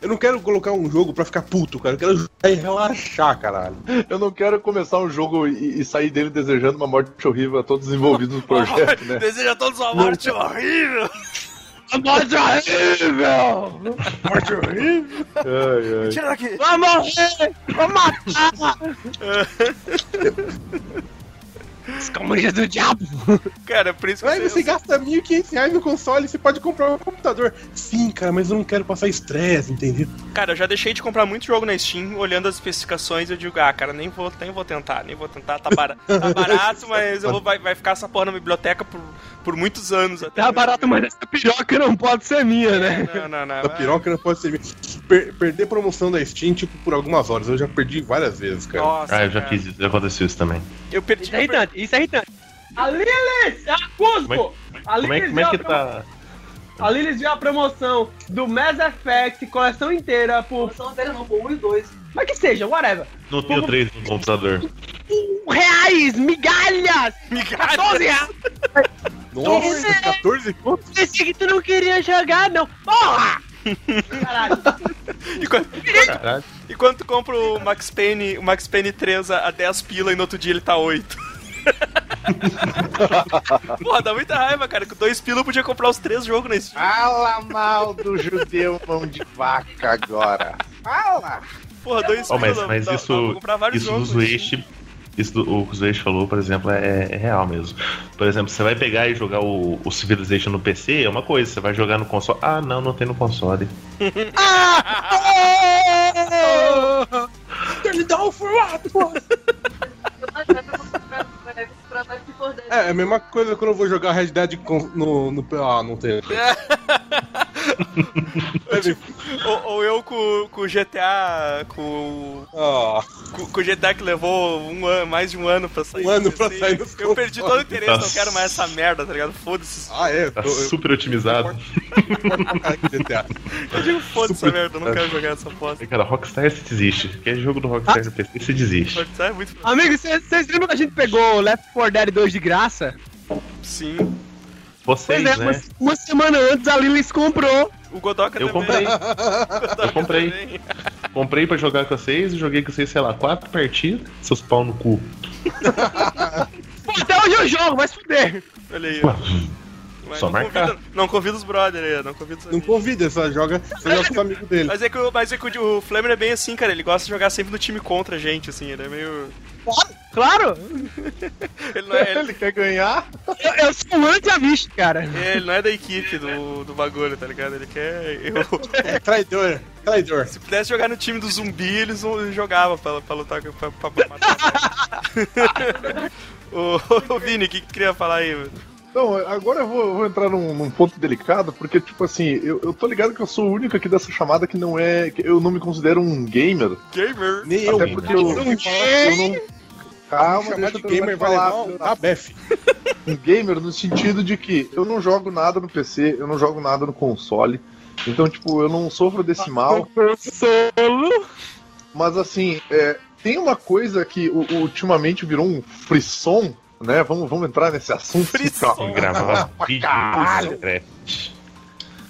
Eu não quero colocar um jogo pra ficar puto, cara. Eu quero jogar e relaxar, caralho. Eu não quero começar um jogo e, e sair dele desejando uma morte horrível a todos os envolvidos no projeto, né? Deseja a todos uma morte horrível. Morte horrível! Morte horrível. Ai, ai. Tira daqui. Vai morrer! Vai matar! Os comunistas do diabo! Cara, por isso que Aí você gasta 1.500 reais no console e você pode comprar um computador. Sim, cara, mas eu não quero passar estresse, entendeu? Cara, eu já deixei de comprar muito jogo na Steam, olhando as especificações eu digo, ah, cara, nem vou, nem vou tentar, nem vou tentar, tá, bara- tá barato, mas eu vou, vai, vai ficar essa porra na biblioteca por, por muitos anos até. Tá barato, mas essa piroca não pode ser minha, né? Não, não, não. A piroca não pode ser. Per perder promoção da Steam, tipo, por algumas horas. Eu já perdi várias vezes, cara. Nossa, Ah, eu já cara. fiz isso, já aconteceu isso também. Eu perdi. Isso é irritante, isso é irritante. A Lilith! A Cusco! A Como é, como é que a promo- tá? A Lilith deu a promoção do Mass Effect, coleção inteira, por. Não inteira não, pô, um e dois. Mas que seja, whatever. Não tenho três no computador. Um reais! Migalhas! Migalhas. 14 reais! Nossa, 14 contos? Pensei que tu não queria jogar, não. Porra! Caralho. E quando, Caralho. e quando tu compra o Max Payne, o Max Payne 3 a a 10 pila e no outro dia ele tá 8. Porra, dá muita raiva, cara. Com 2 pila eu podia comprar os três jogos na Steam. Fala mal do judeu mão de vaca agora. Fala! Porra, 2 Oh, pila. mas, mas dá- dá isso, comprar vários isso Zueste, isso do, o que o falou, por exemplo, é, é real mesmo. Por exemplo, você vai pegar e jogar o, o Civilization no PC, é uma coisa, você vai jogar no console. Ah, não, não tem no console. Turn down for what? Mas vai pra comprar vai comprar Back for Dead. É, é a mesma coisa quando eu vou jogar Red Dead com- no, no. Ah, não tem. Ou, ou eu com, com o GTA. Com, Ah, com, com o GTA que levou um ano, mais de um ano pra sair. Um ano no pra PC. sair nos Eu perdi todo o interesse, não quero mais essa merda, tá ligado? Foda-se. ah é. Tá tô- eu- super otimizado. GTA. Eu digo foda-se essa merda, eu não quero jogar essa bosta. Cara, Rockstar se desiste. Quer jogo do Rockstar no PC, você desiste. Pode ser muito. Amigo, vocês lembram que a gente pegou Left 4 Dead 2 de graça? Sim. Vocês, Pois é, né? uma, uma semana antes a Lilith comprou. O Godoka Eu também. comprei. Eu comprei. também. Comprei pra jogar com vocês, joguei com vocês, sei lá, quatro partidas, seus pau no cu. Pô, até hoje eu jogo, vai se fuder. Olha aí. Mas Só não marcar. Convida, não convida os brother aí, não convida os Não amigos. convida, só joga, só joga com os amigos dele. Mas é que, o- mas é que o, o Flamer é bem assim, cara. Ele gosta de jogar sempre no time contra a gente, assim. Ele é meio. Claro, Ele não é, ele, Ele quer ganhar? eu, eu sou um anti-avista, cara. ele não é da equipe do, do bagulho, tá ligado? Ele quer. Eu, É traidor, traidor. se pudesse jogar no time do zumbi, eles jogavam pra, pra lutar pra, pra, matar. Ô, ô, Vini, o que, que tu queria falar aí, mano? Não, agora eu vou, vou entrar num, num ponto delicado, porque, tipo assim, eu, eu tô ligado que eu sou o único aqui dessa chamada que não é. que eu não me considero um gamer. Gamer! Nem eu. Até porque eu, eu não. Calma, chamar deixa de eu gamer vai falar. levar um- a Bef. um gamer no sentido de que eu não jogo nada no PC, eu não jogo nada no console. Então, tipo, eu não sofro desse mal. Solo. Mas assim, é, tem uma coisa que ultimamente virou um frisson, né? Vamos, vamos entrar nesse assunto. Frisson. Calma. Gravar vídeo.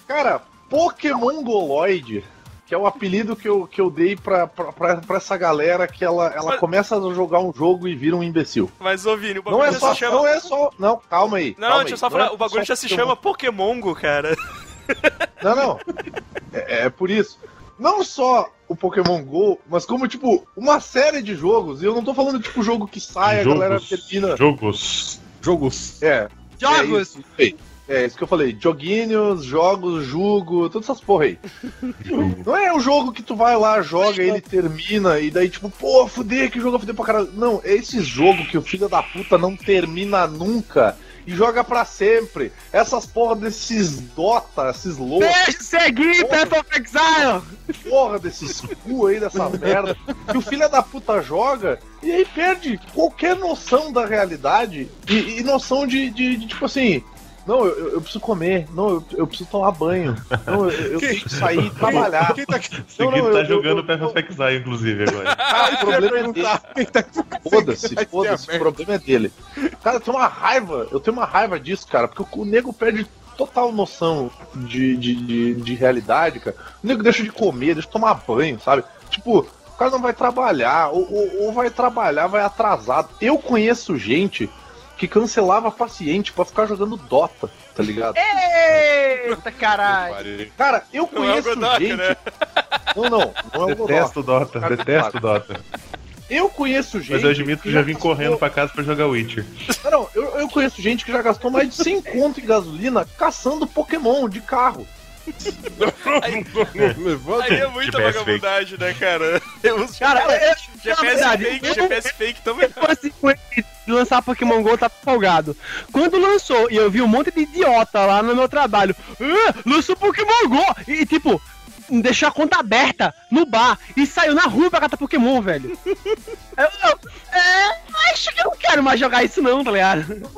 Cara, Pokémon Goloid, que é o apelido que eu, que eu dei pra, pra, pra, pra essa galera que ela, ela Mas- começa a jogar um jogo e vira um imbecil. Mas, ô Vini, o bagulho Não é já só. se chama. Não é só. Não, calma aí. Não, calma deixa eu só falar, Não é o bagulho já se Pokémon. chama Pokémongo, cara. Não, não. É, é por isso. Não só o Pokémon GO, mas como, tipo, uma série de jogos. E eu não tô falando, tipo, jogo que sai, a galera termina. Jogos. Jogos. É. Jogos. É. é isso que eu falei. Joguinhos, jogos, jogo, todas essas porra aí. Não é um jogo que tu vai lá, joga, ele termina, e daí, tipo, pô, fuder, que jogo fuder pra caralho. Não, é esse jogo que o filho da puta não termina nunca. E joga pra sempre. Essas porra desses Dota, esses loucos. Beijo, segui, Path of Exile. porra desses cu aí, dessa merda, que o filho da puta joga e aí perde qualquer noção da realidade e, e noção de, de- de, tipo assim. Não, eu, eu preciso comer. Não, eu, eu preciso tomar banho. Não, eu, eu tenho que sair e trabalhar. Quem tá aqui? Não, não, tá eu- jogando eu- Path of Exile, inclusive, agora. Ah, o problema é dele. Quem tá Foda-se, foda-se, o problema é dele. Cara, eu tenho uma raiva, eu tenho uma raiva disso, cara, porque o, o nego perde total noção de, de, de, de realidade, cara. O nego deixa de comer, deixa de tomar banho, sabe? Tipo, o cara não vai trabalhar, ou, ou, ou vai trabalhar, vai atrasado. Eu conheço gente que cancelava paciente pra ficar jogando Dota, tá ligado? Eita, caralho. Cara, eu Não é o conheço Godok, gente. né? Não, não, não é. Detesto Dota, Cara, detesto Dota. Eu conheço gente. Mas eu admito que já vim gastou- correndo pra casa pra jogar Witcher. Não, não, eu, eu conheço gente que já gastou mais de 100 conto em gasolina caçando Pokémon de carro. Levanta. Aí é muita GPS vagabundagem, né, cara? Eu uso Cara, eu, GPS verdade, fake, eu- GPS fake também. Assim, com ele de lançar Pokémon GO, tá folgado. Quando lançou e eu vi um monte de idiota lá no meu trabalho, ah, lançou Pokémon GO! E tipo, deixou a conta aberta no bar e saiu na rua pra catar Pokémon, velho. Eu, eu, é, acho que eu não quero mais jogar isso não, tá ligado?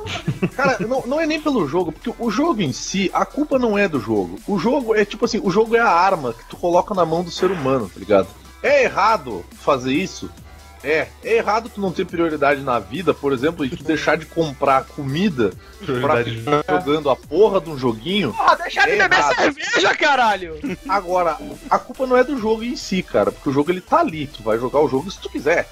Cara, não, não é nem pelo jogo, porque o jogo em si, a culpa não é do jogo. O jogo é tipo assim, o jogo é a arma que tu coloca na mão do ser humano, tá ligado? É errado fazer isso? É. É errado tu não ter prioridade na vida, por exemplo, e tu deixar de comprar comida pra Prioridade ficar jogando a porra de um joguinho. Porra, deixa de beber Errado. cerveja, caralho! Agora, a culpa não é do jogo em si, cara, porque o jogo ele tá ali, tu vai jogar o jogo se tu quiser.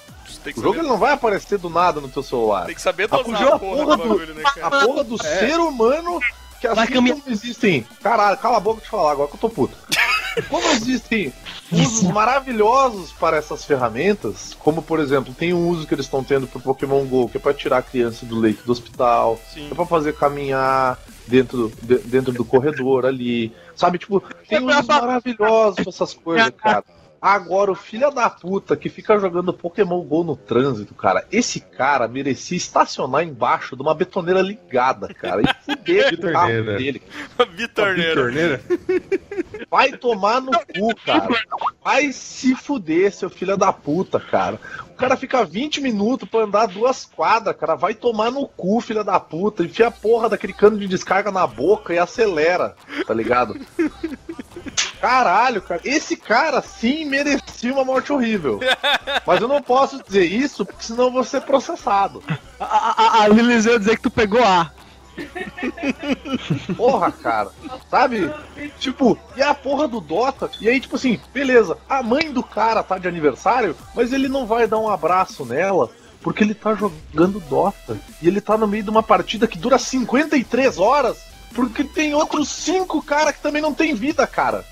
O jogo ele não vai aparecer do nada no teu celular. tem que saber A dosar porra a porra do- do bagulho, né, A porra do ser humano que assim caminhar- como existem. Caralho, cala a boca de falar agora que eu tô puto. Como existem usos maravilhosos para essas ferramentas, como por exemplo, tem um uso que eles estão tendo pro Pokémon GO, que é pra tirar a criança do leito do hospital, Sim. é pra fazer caminhar dentro, de- dentro do corredor ali. Sabe, tipo, tem usos maravilhosos pra essas coisas, cara. Agora, o filho da puta que fica jogando Pokémon GO no trânsito, cara, esse cara merecia estacionar embaixo de uma betoneira ligada, cara, e fuder o carro Bitorneira. dele. Bitorneiro. Torneira? Vai tomar no cu, cara. Vai se fuder, seu filho da puta, cara. O cara fica 20 minutos pra andar duas quadras, cara. Vai tomar no cu, filha da puta. Enfia a porra daquele cano de descarga na boca e acelera, tá ligado? Caralho, cara. Esse cara sim merecia uma morte horrível. Mas eu não posso dizer isso, porque senão eu vou ser processado. A, a, a dizer que tu pegou A. Porra, cara. Sabe? Tipo, e a porra do Dota. E aí, tipo assim, beleza, a mãe do cara tá de aniversário, mas ele não vai dar um abraço nela. Porque ele tá jogando Dota. E ele tá no meio de uma partida que dura 53 horas. Porque tem outros cinco caras que também não tem vida, cara.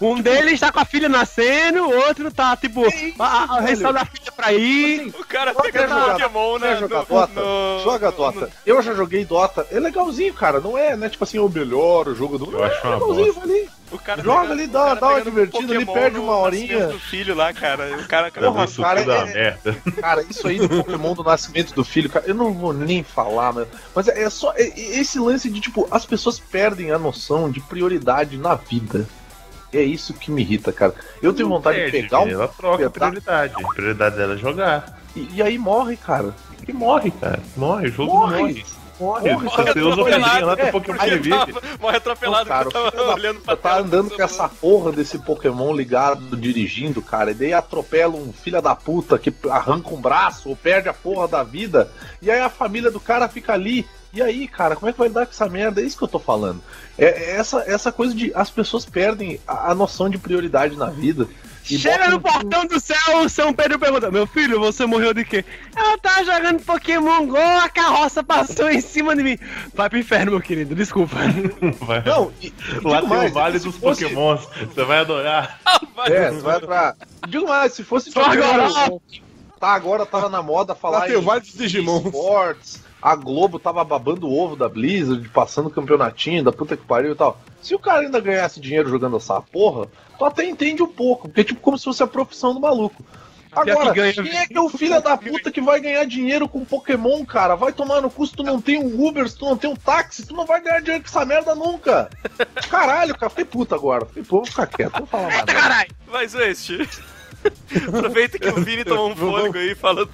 Um deles tá com a filha nascendo, o outro tá, tipo, isso, a, a, da filha pra ir. O cara pega jogar- Pokémon, né? Jogar no- Dota? no- Joga Dota. Eu já joguei Dota. É legalzinho, cara. Não é, né? Tipo assim, o melhor o jogo do Eu acho é uma legalzinho ali. O cara Joga pega- ali, o dá- cara dá uma no divertida, ele perde no uma horinha. nascimento do filho lá, cara. O cara Pra Porra, isso cara, é é- merda. Cara, isso aí do Pokémon do nascimento do filho, cara, eu não vou nem falar, mas, mas é, é só é- é esse lance de, tipo, as pessoas perdem a noção de prioridade na vida. É isso que me irrita, cara. Eu tenho vontade Perde, de pegar um. Ela troca a pedaço- prioridade. A prioridade dela é jogar. E, e aí morre, cara. E morre, cara. Morre, o jogo Morre. morre. Morre. Morre, Você cara. usa o vidrinho lá, É, tem que eu vive. Morre atropelado Não, cara, porque eu o filho tava olhando pra Tá andando do com essa porra desse Pokémon ligado, dirigindo, cara, e daí atropela um filho da puta que arranca um braço ou perde a porra da vida, e aí a família do cara fica ali. E aí, cara, como é que vai dar com essa merda? É isso que eu tô falando. É, é essa, essa coisa de as pessoas perdem a, a noção de prioridade na vida. E Chega no portão do céu, o São Pedro pergunta: Meu filho, você morreu de quê? Eu tava jogando Pokémon Go, a carroça passou em cima de mim. Vai pro inferno, meu querido, desculpa. Vai. Não, e, e Lá tem mais, o Vale dos fosse- Pokémons. Você vai adorar. É, você vai pra. Digo mais, se fosse Só agora. Tá, agora tava na moda falar Lá tem vários Digimon. Sports, a Globo tava babando o ovo da Blizzard, passando campeonatinho da puta que pariu e tal. Se o cara ainda ganhasse dinheiro jogando essa porra, tu até entende um pouco, porque é tipo como se fosse a profissão do maluco. Agora, que ganha- quem é que é o filho da puta que vai ganhar dinheiro com Pokémon, cara? Vai tomar no cu se tu não tem um Uber, se tu não tem um táxi, tu não vai ganhar dinheiro com essa merda nunca. Caralho, cara, fiquei puta agora. Fiquei puta, vou ficar quieto, não vou falar nada. Caralho! Mas, este. Aproveita que o Vini tomou um fôlego aí e fala.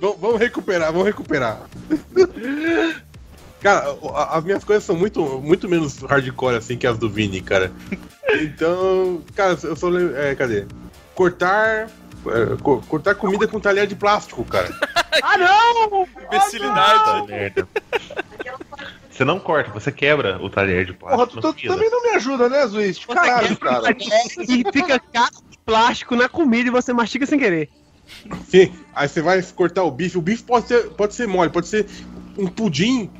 Vamos recuperar, vamos recuperar. Cara, as minhas coisas são muito, muito menos hardcore assim que as do Vini, cara. Então, cara, eu só lembro. É, cadê? Cortar. é, co- cortar comida com talher de plástico, cara. Ah, não! Imbecilidade. merda. Você não corta, você quebra o talher de Porra, plástico. tu, na tu também não me ajuda, né, Zuiz? Caralho, cara. E fica de plástico na comida e você mastiga sem querer. Sim. Aí você vai cortar o bife. O bife pode ser, pode ser mole, pode ser um pudim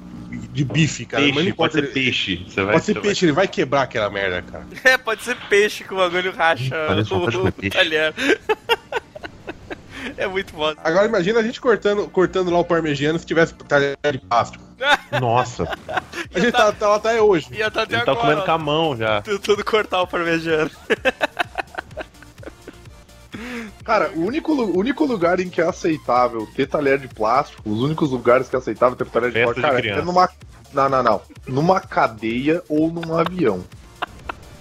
de bife, cara. mas Peixe, não pode ser ele- peixe. Você vai, Pode ser você peixe, ele vai quebrar aquela merda, cara. É, pode ser peixe que o bagulho racha Parece o, o talher. É muito bosta. Agora imagina a gente cortando, cortando lá o parmegiano se tivesse talher de plástico. vai- Nossa, A gente tá, tá lá até hoje. Ia tá até ele tá agora, comendo ó, com a mão já. tentando cortar o parmegiano. Cara, o único, o único lugar em que é aceitável ter talher de plástico, os únicos lugares que é aceitável ter talher de Festa plástico, de cara, é numa. Não, não, não. Numa cadeia ou num avião.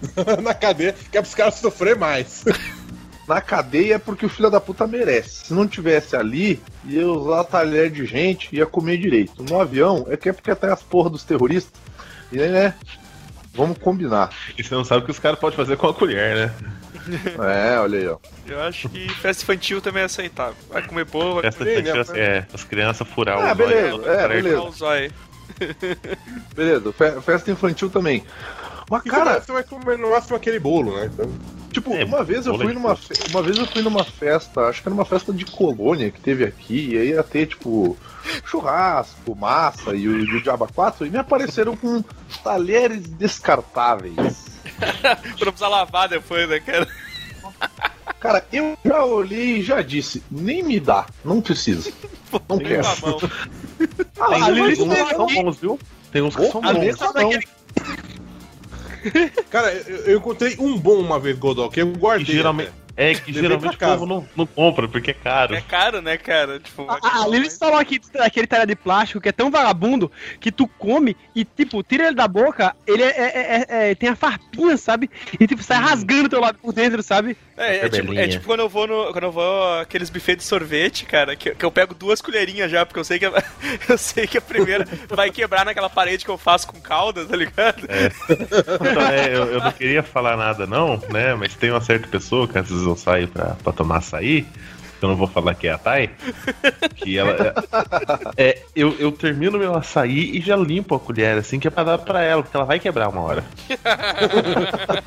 na cadeia, que é pros caras sofrer mais. Na cadeia é porque o filho da puta merece. Se não tivesse ali, ia usar talher de gente ia comer direito. No avião é que é porque até as porra dos terroristas. E aí, né? Vamos combinar. E você não sabe o que os caras podem fazer com a colher, né? É, olha aí, ó. Eu acho que festa infantil também é aceitável. Vai comer bolo, vai Festa Sim, de né? criança, é, as crianças furar Ah, o beleza, zóio, é, talher de beleza. comer zóio. Beleza, fe- festa infantil também. Mas, cara, cara, você vai comer no máximo aquele bolo, né? Então, Tipo, É, uma vez eu fui numa fe- uma vez eu fui numa festa, acho que era uma festa de colônia que teve aqui, e aí ia ter tipo churrasco, massa e o, e o Diaba 4 e me apareceram com talheres descartáveis. Pra precisar lavar depois, né, cara? Cara, eu já olhei e já disse, nem me dá, não precisa. Não quero. Ah, Tem uns que são bons, viu? Tem uns que são bons. Cara, eu, eu encontrei um bom uma vez, Godol, que eu E guardei. geralmente, até. É que Levei geralmente o povo não, não compra, porque é caro. É caro, né, cara? Tipo, A, a Lili mais. falou aqui aquele talher de plástico que é tão vagabundo que tu come e, tipo, tira ele da boca, ele é, é- é- é- tem a farpinha, sabe? E, tipo, sai rasgando teu lado por dentro, sabe? É, é tipo, é tipo quando eu vou no, quando eu vou aqueles buffets de sorvete, cara, que, que eu pego duas colherinhas já, porque eu sei que a, eu sei que a primeira vai quebrar naquela parede que eu faço com calda, tá ligado? Então, é, eu, eu não queria falar nada, não, né? Mas tem uma certa pessoa que às eu saio pra, pra tomar açaí. que Eu não vou falar que é a Thay. Que ela. É, é, eu, eu termino meu açaí e já limpo a colher, assim, que é pra dar pra ela, porque ela vai quebrar uma hora.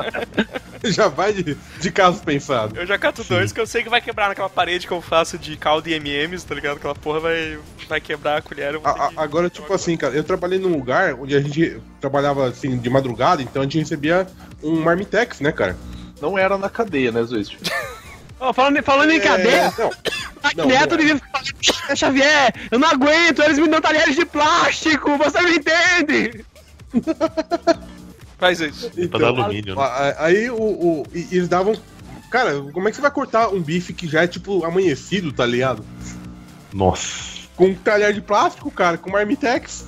Já vai de, de caso pensado. Eu já cato dois que eu sei que vai quebrar naquela parede que eu faço de calda e MMs, tá ligado? Aquela porra vai, vai quebrar a colher. eu vou A- ter a- que- agora, tipo assim, cara, eu trabalhei num lugar onde a gente trabalhava assim de madrugada, então a gente recebia um marmitex, né, cara? Não era na cadeia, né, Zuist? Ó, falando, falando em cadeia, É, não, não, Neto não é. devia falando, Xavier, eu não aguento, eles me dão talheres de plástico, você me entende? Faz isso. É pra dar alumínio, né? Aí o, o- e- eles davam. Cara, como é que você vai cortar um bife que já é tipo amanhecido, tá ligado? Nossa. Com um talher de plástico, cara, com marmitex.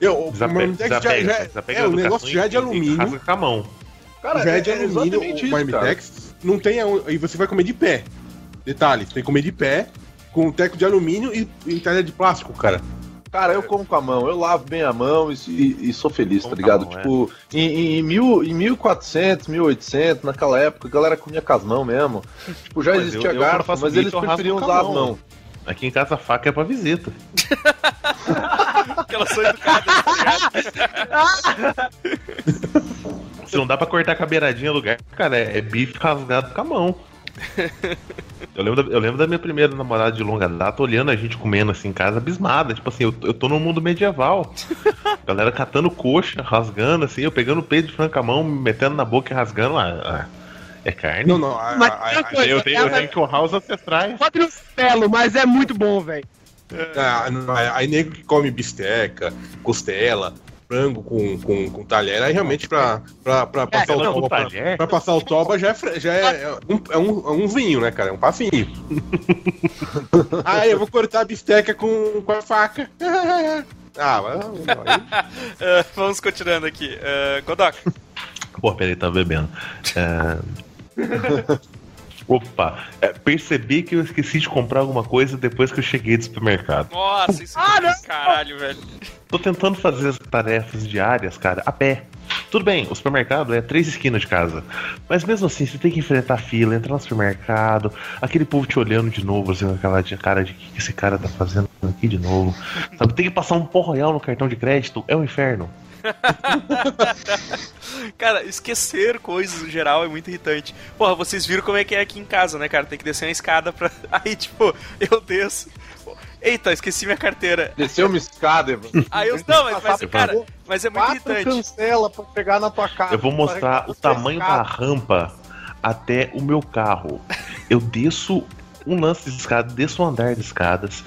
Eu, o Desape- marmitex já, desapega, já, desapega é, o negócio já é de alumínio. rasga com a mão. Cara, já é de é alumínio o marmitex. Não tem aonde. E você vai comer de pé. Detalhe, você tem que comer de pé, com um teco de alumínio e, e talher de plástico, cara. Cara, eu como com a mão, eu lavo bem a mão e, e- e sou feliz, tá ligado? mão, tipo, em, em, mil, em 1400, 1800, naquela época, a galera comia com as mãos mesmo. Tipo, já Mas existia eu- eu, garfo, faço mas eles eu preferiam usar as mão. mãos. Aqui em casa a faca é pra visita. São educadas, tá ligado? Se não dá pra cortar com a beiradinha do lugar, cara, é, é bife rasgado com a mão. Eu lembro, da, eu lembro da minha primeira namorada de longa data olhando a gente comendo assim em casa, abismada. Tipo assim, eu, eu tô no mundo medieval. Galera catando coxa, rasgando, assim, eu pegando o peito de frango com a mão, metendo na boca e rasgando. Ah, ah, é carne? Não, não. A, Mas a- a- coisa, eu, tenho, eu tenho que honrar os ancestrais. Pode no belo, mas é muito bom, velho. a- aí nego que come bisteca, costela, frango com, com, com talher, aí realmente pra, pra, pra passar o toba. Pra, talher? pra passar o toba já é, já é, é um, é, um, é um vinho, né, cara? É um passinho. aí eu vou cortar a bisteca com, com a faca. ah, mas. aí- Ah, vamos continuando aqui. Uh, Godok, Pô, peraí, tá bebendo. É... Opa, é, percebi que eu esqueci de comprar alguma coisa depois que eu cheguei do supermercado. nossa, isso Ah, não! caralho, velho. Tô tentando fazer as tarefas diárias, cara, a pé. Tudo bem, o supermercado é três esquinas de casa. Mas mesmo assim, você tem que enfrentar fila, entrar no supermercado, aquele povo te olhando de novo, assim, aquela cara de que esse cara tá fazendo aqui de novo. Sabe, tem que passar um pó royal no cartão de crédito, é um inferno. Cara, esquecer coisas no geral é muito irritante. Porra, vocês viram como é que é aqui em casa, né, cara? Tem que descer uma escada pra. Aí, tipo, eu desço. Eita, esqueci minha carteira. Desceu uma escada, Evandro. Aí eu. Não, mas, mas, cara, mas é muito irritante. cancela pra pegar na tua casa. Eu vou mostrar o tamanho da rampa até o meu carro. Eu desço um lance de escada, desço um andar de escadas,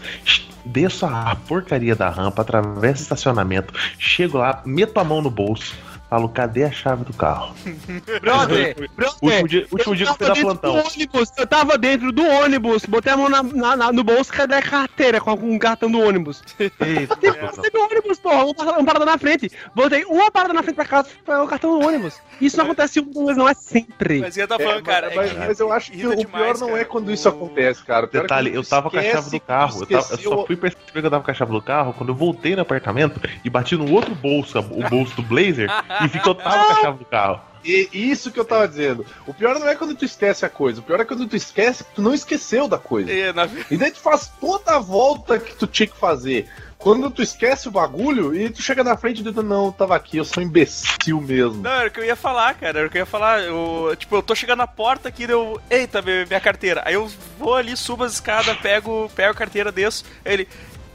desço a porcaria da rampa, atravesso o estacionamento, chego lá, meto a mão no bolso, falo, cadê a chave do carro? Brother, Último dia, último eu dia que eu dar dentro plantão. do ônibus, eu tava dentro do ônibus, botei a mão na, na- na- no bolso, cadê a carteira com um cartão do ônibus? Eita, que ser do ônibus, porra, uma parada, uma parada na frente. Botei uma parada na frente pra casa o cartão do ônibus. Isso não acontece uma vez, não é sempre. Mas eu tá É, falando, cara. mas, é mas- mas eu acho que o demais, pior não cara. é quando isso acontece, cara. O é Detalhe, eu tava com a chave esquece do carro. Eu, tava- eu só fui perceber que eu tava com a chave do carro quando eu voltei no apartamento e bati no outro bolso, o bolso do blazer, e vi que eu tava com a chave do carro. E isso que eu tava dizendo. O pior não é quando tu esquece a coisa. O pior é quando tu esquece que tu não esqueceu da coisa. É, na- E daí tu faz toda a volta que tu tinha que fazer. Quando tu esquece o bagulho e tu chega na frente e tu não, eu tava aqui, eu sou um imbecil mesmo. Não, era o que eu ia falar, cara. Era o que eu ia falar. Eu, tipo, eu tô chegando na porta aqui, deu. Eita, minha, minha carteira. Aí eu vou ali, subo as escadas, pego, pego a carteira, desço. Aí ele.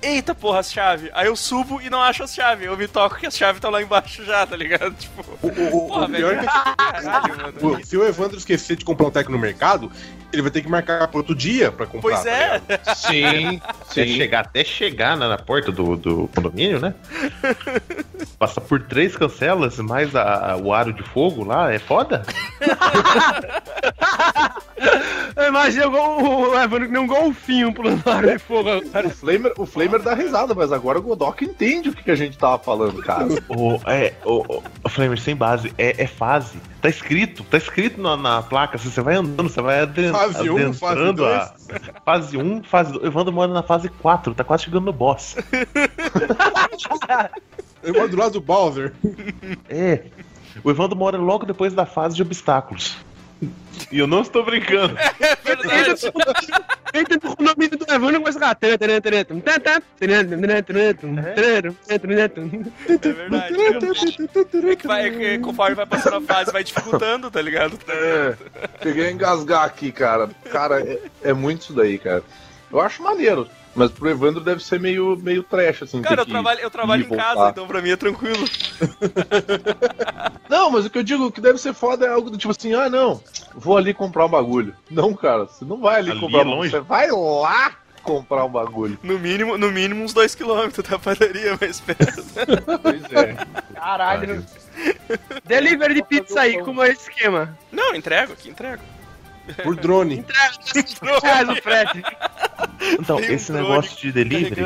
Eita porra, as chaves. Aí eu subo e não acho as chaves. Eu me toco que as chaves estão lá embaixo já, tá ligado? Tipo. O, o- o Porra, pior é velho. que mano. o- se o Evandro esquecer de comprar um teco no mercado, ele vai ter que marcar para outro dia pra comprar. Pois tá é. ligado? Sim, Até chegar, até chegar na, na porta do, do condomínio, né? Passa por três cancelas, mais a- a- o aro de fogo lá, é foda? Eu imagino o, o Evandro que nem um golfinho pulando área de fogo agora. O Flamer, o Flamer dá risada, mas agora o Godok entende o que, que a gente tava falando, cara. O, é, o, o Flamer sem base, é, é fase. Tá escrito, tá escrito na, na placa. Se você vai andando, você vai adren- Fase um, fase adentrando a. Fase 1, fase 2. Evandro mora na fase 4, tá quase chegando no boss. Eu vou do lado do Bowser. É. O Evandro mora logo depois da fase de obstáculos. E eu não estou brincando. É verdade. Eita, o nome do Evandro começa a É verdade. É que vai, é que conforme vai passando a fase, vai dificultando, tá ligado? É, cheguei a engasgar aqui, cara. Cara, é, é muito isso daí, cara. Eu acho maneiro mas pro Evandro deve ser meio, meio trash, assim. Cara, eu trabalho, eu trabalho em e casa, voltar. então pra mim é tranquilo. Não, mas o que eu digo que deve ser foda é algo do tipo assim, ah, não, vou ali comprar um bagulho. Não, cara, você não vai ali, Ali comprar é um bagulho, longe. você vai lá comprar um bagulho. No mínimo, no mínimo uns 2km da padaria, mas perto. Pois é. Caralho. Delivery de pizza aí, como é esse esquema? Não, entrego aqui, entrego. Por drone. Entrega traz o frete. Então, Tem um esse drone negócio de delivery.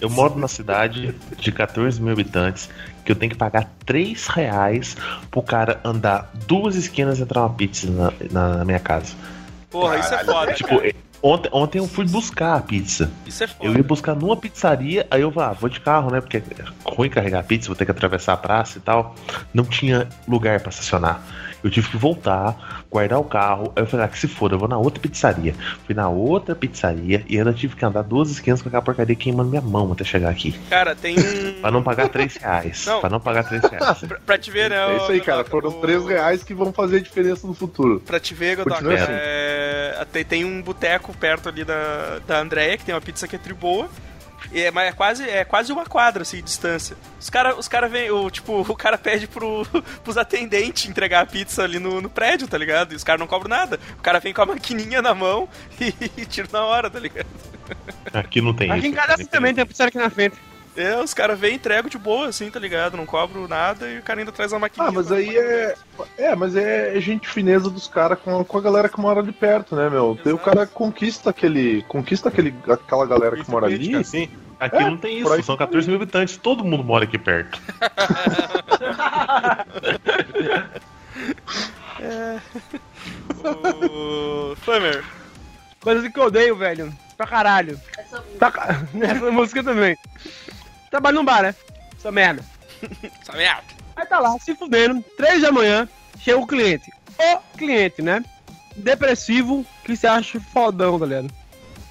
Eu moro numa cidade de 14 mil habitantes que eu tenho que pagar 3 reais pro cara andar duas esquinas e entrar uma pizza na, na minha casa. Porra, isso é foda, Tipo, cara. ontem, ontem eu fui buscar a pizza. Isso é Eu ia foda. buscar numa pizzaria, aí eu falei, ah, vou de carro, né? Porque é ruim carregar a pizza, vou ter que atravessar a praça e tal. Não tinha lugar pra estacionar. Eu tive que voltar, guardar o carro. Aí eu falei, ah, que se for, eu vou na outra pizzaria. Fui na outra pizzaria e ainda tive que andar duas esquinas com aquela porcaria queimando minha mão até chegar aqui. Cara, tem. Pra não pagar 3 reais. Não. Pra não pagar 3 reais. Pra, pra te ver, né? É isso aí, cara. Foram 3 reais que vão fazer diferença no futuro. Pra te ver, Godok, Continua assim. é, tem, tem um boteco perto ali da, da Andréia, que tem uma pizza que é tri boa. E é, mas é quase, é quase uma quadra, assim, de distância. Os caras os cara vêm, o, tipo, o cara pede pro, pros atendentes entregar a pizza ali no, no prédio, tá ligado? E os caras não cobram nada. O cara vem com a maquininha na mão e, e tira na hora, tá ligado? Aqui não tem Aqui isso. em casa também, tem uma pizzaria aqui na frente. É, os caras vêm e entregam de boa, assim, tá ligado? Não cobro nada e o cara ainda traz uma maquininha. Ah, mas aí é. É, mas é gente fineza dos caras com, com a galera que mora ali perto, né, meu? Daí o cara conquista aquele. Conquista aquele, aquela galera que mora ali. Assim. Aqui É, não tem isso. São 14 mil habitantes. Todo mundo mora aqui perto. O... Flamer, Coisa que eu odeio, velho. Pra caralho. Essa Tá ca- Nessa música também. Trabalho num bar, né? Essa merda. essa merda. Aí tá lá, se fudendo, três da manhã, chega o cliente. O cliente, né? Depressivo, que se acha fodão, ligado?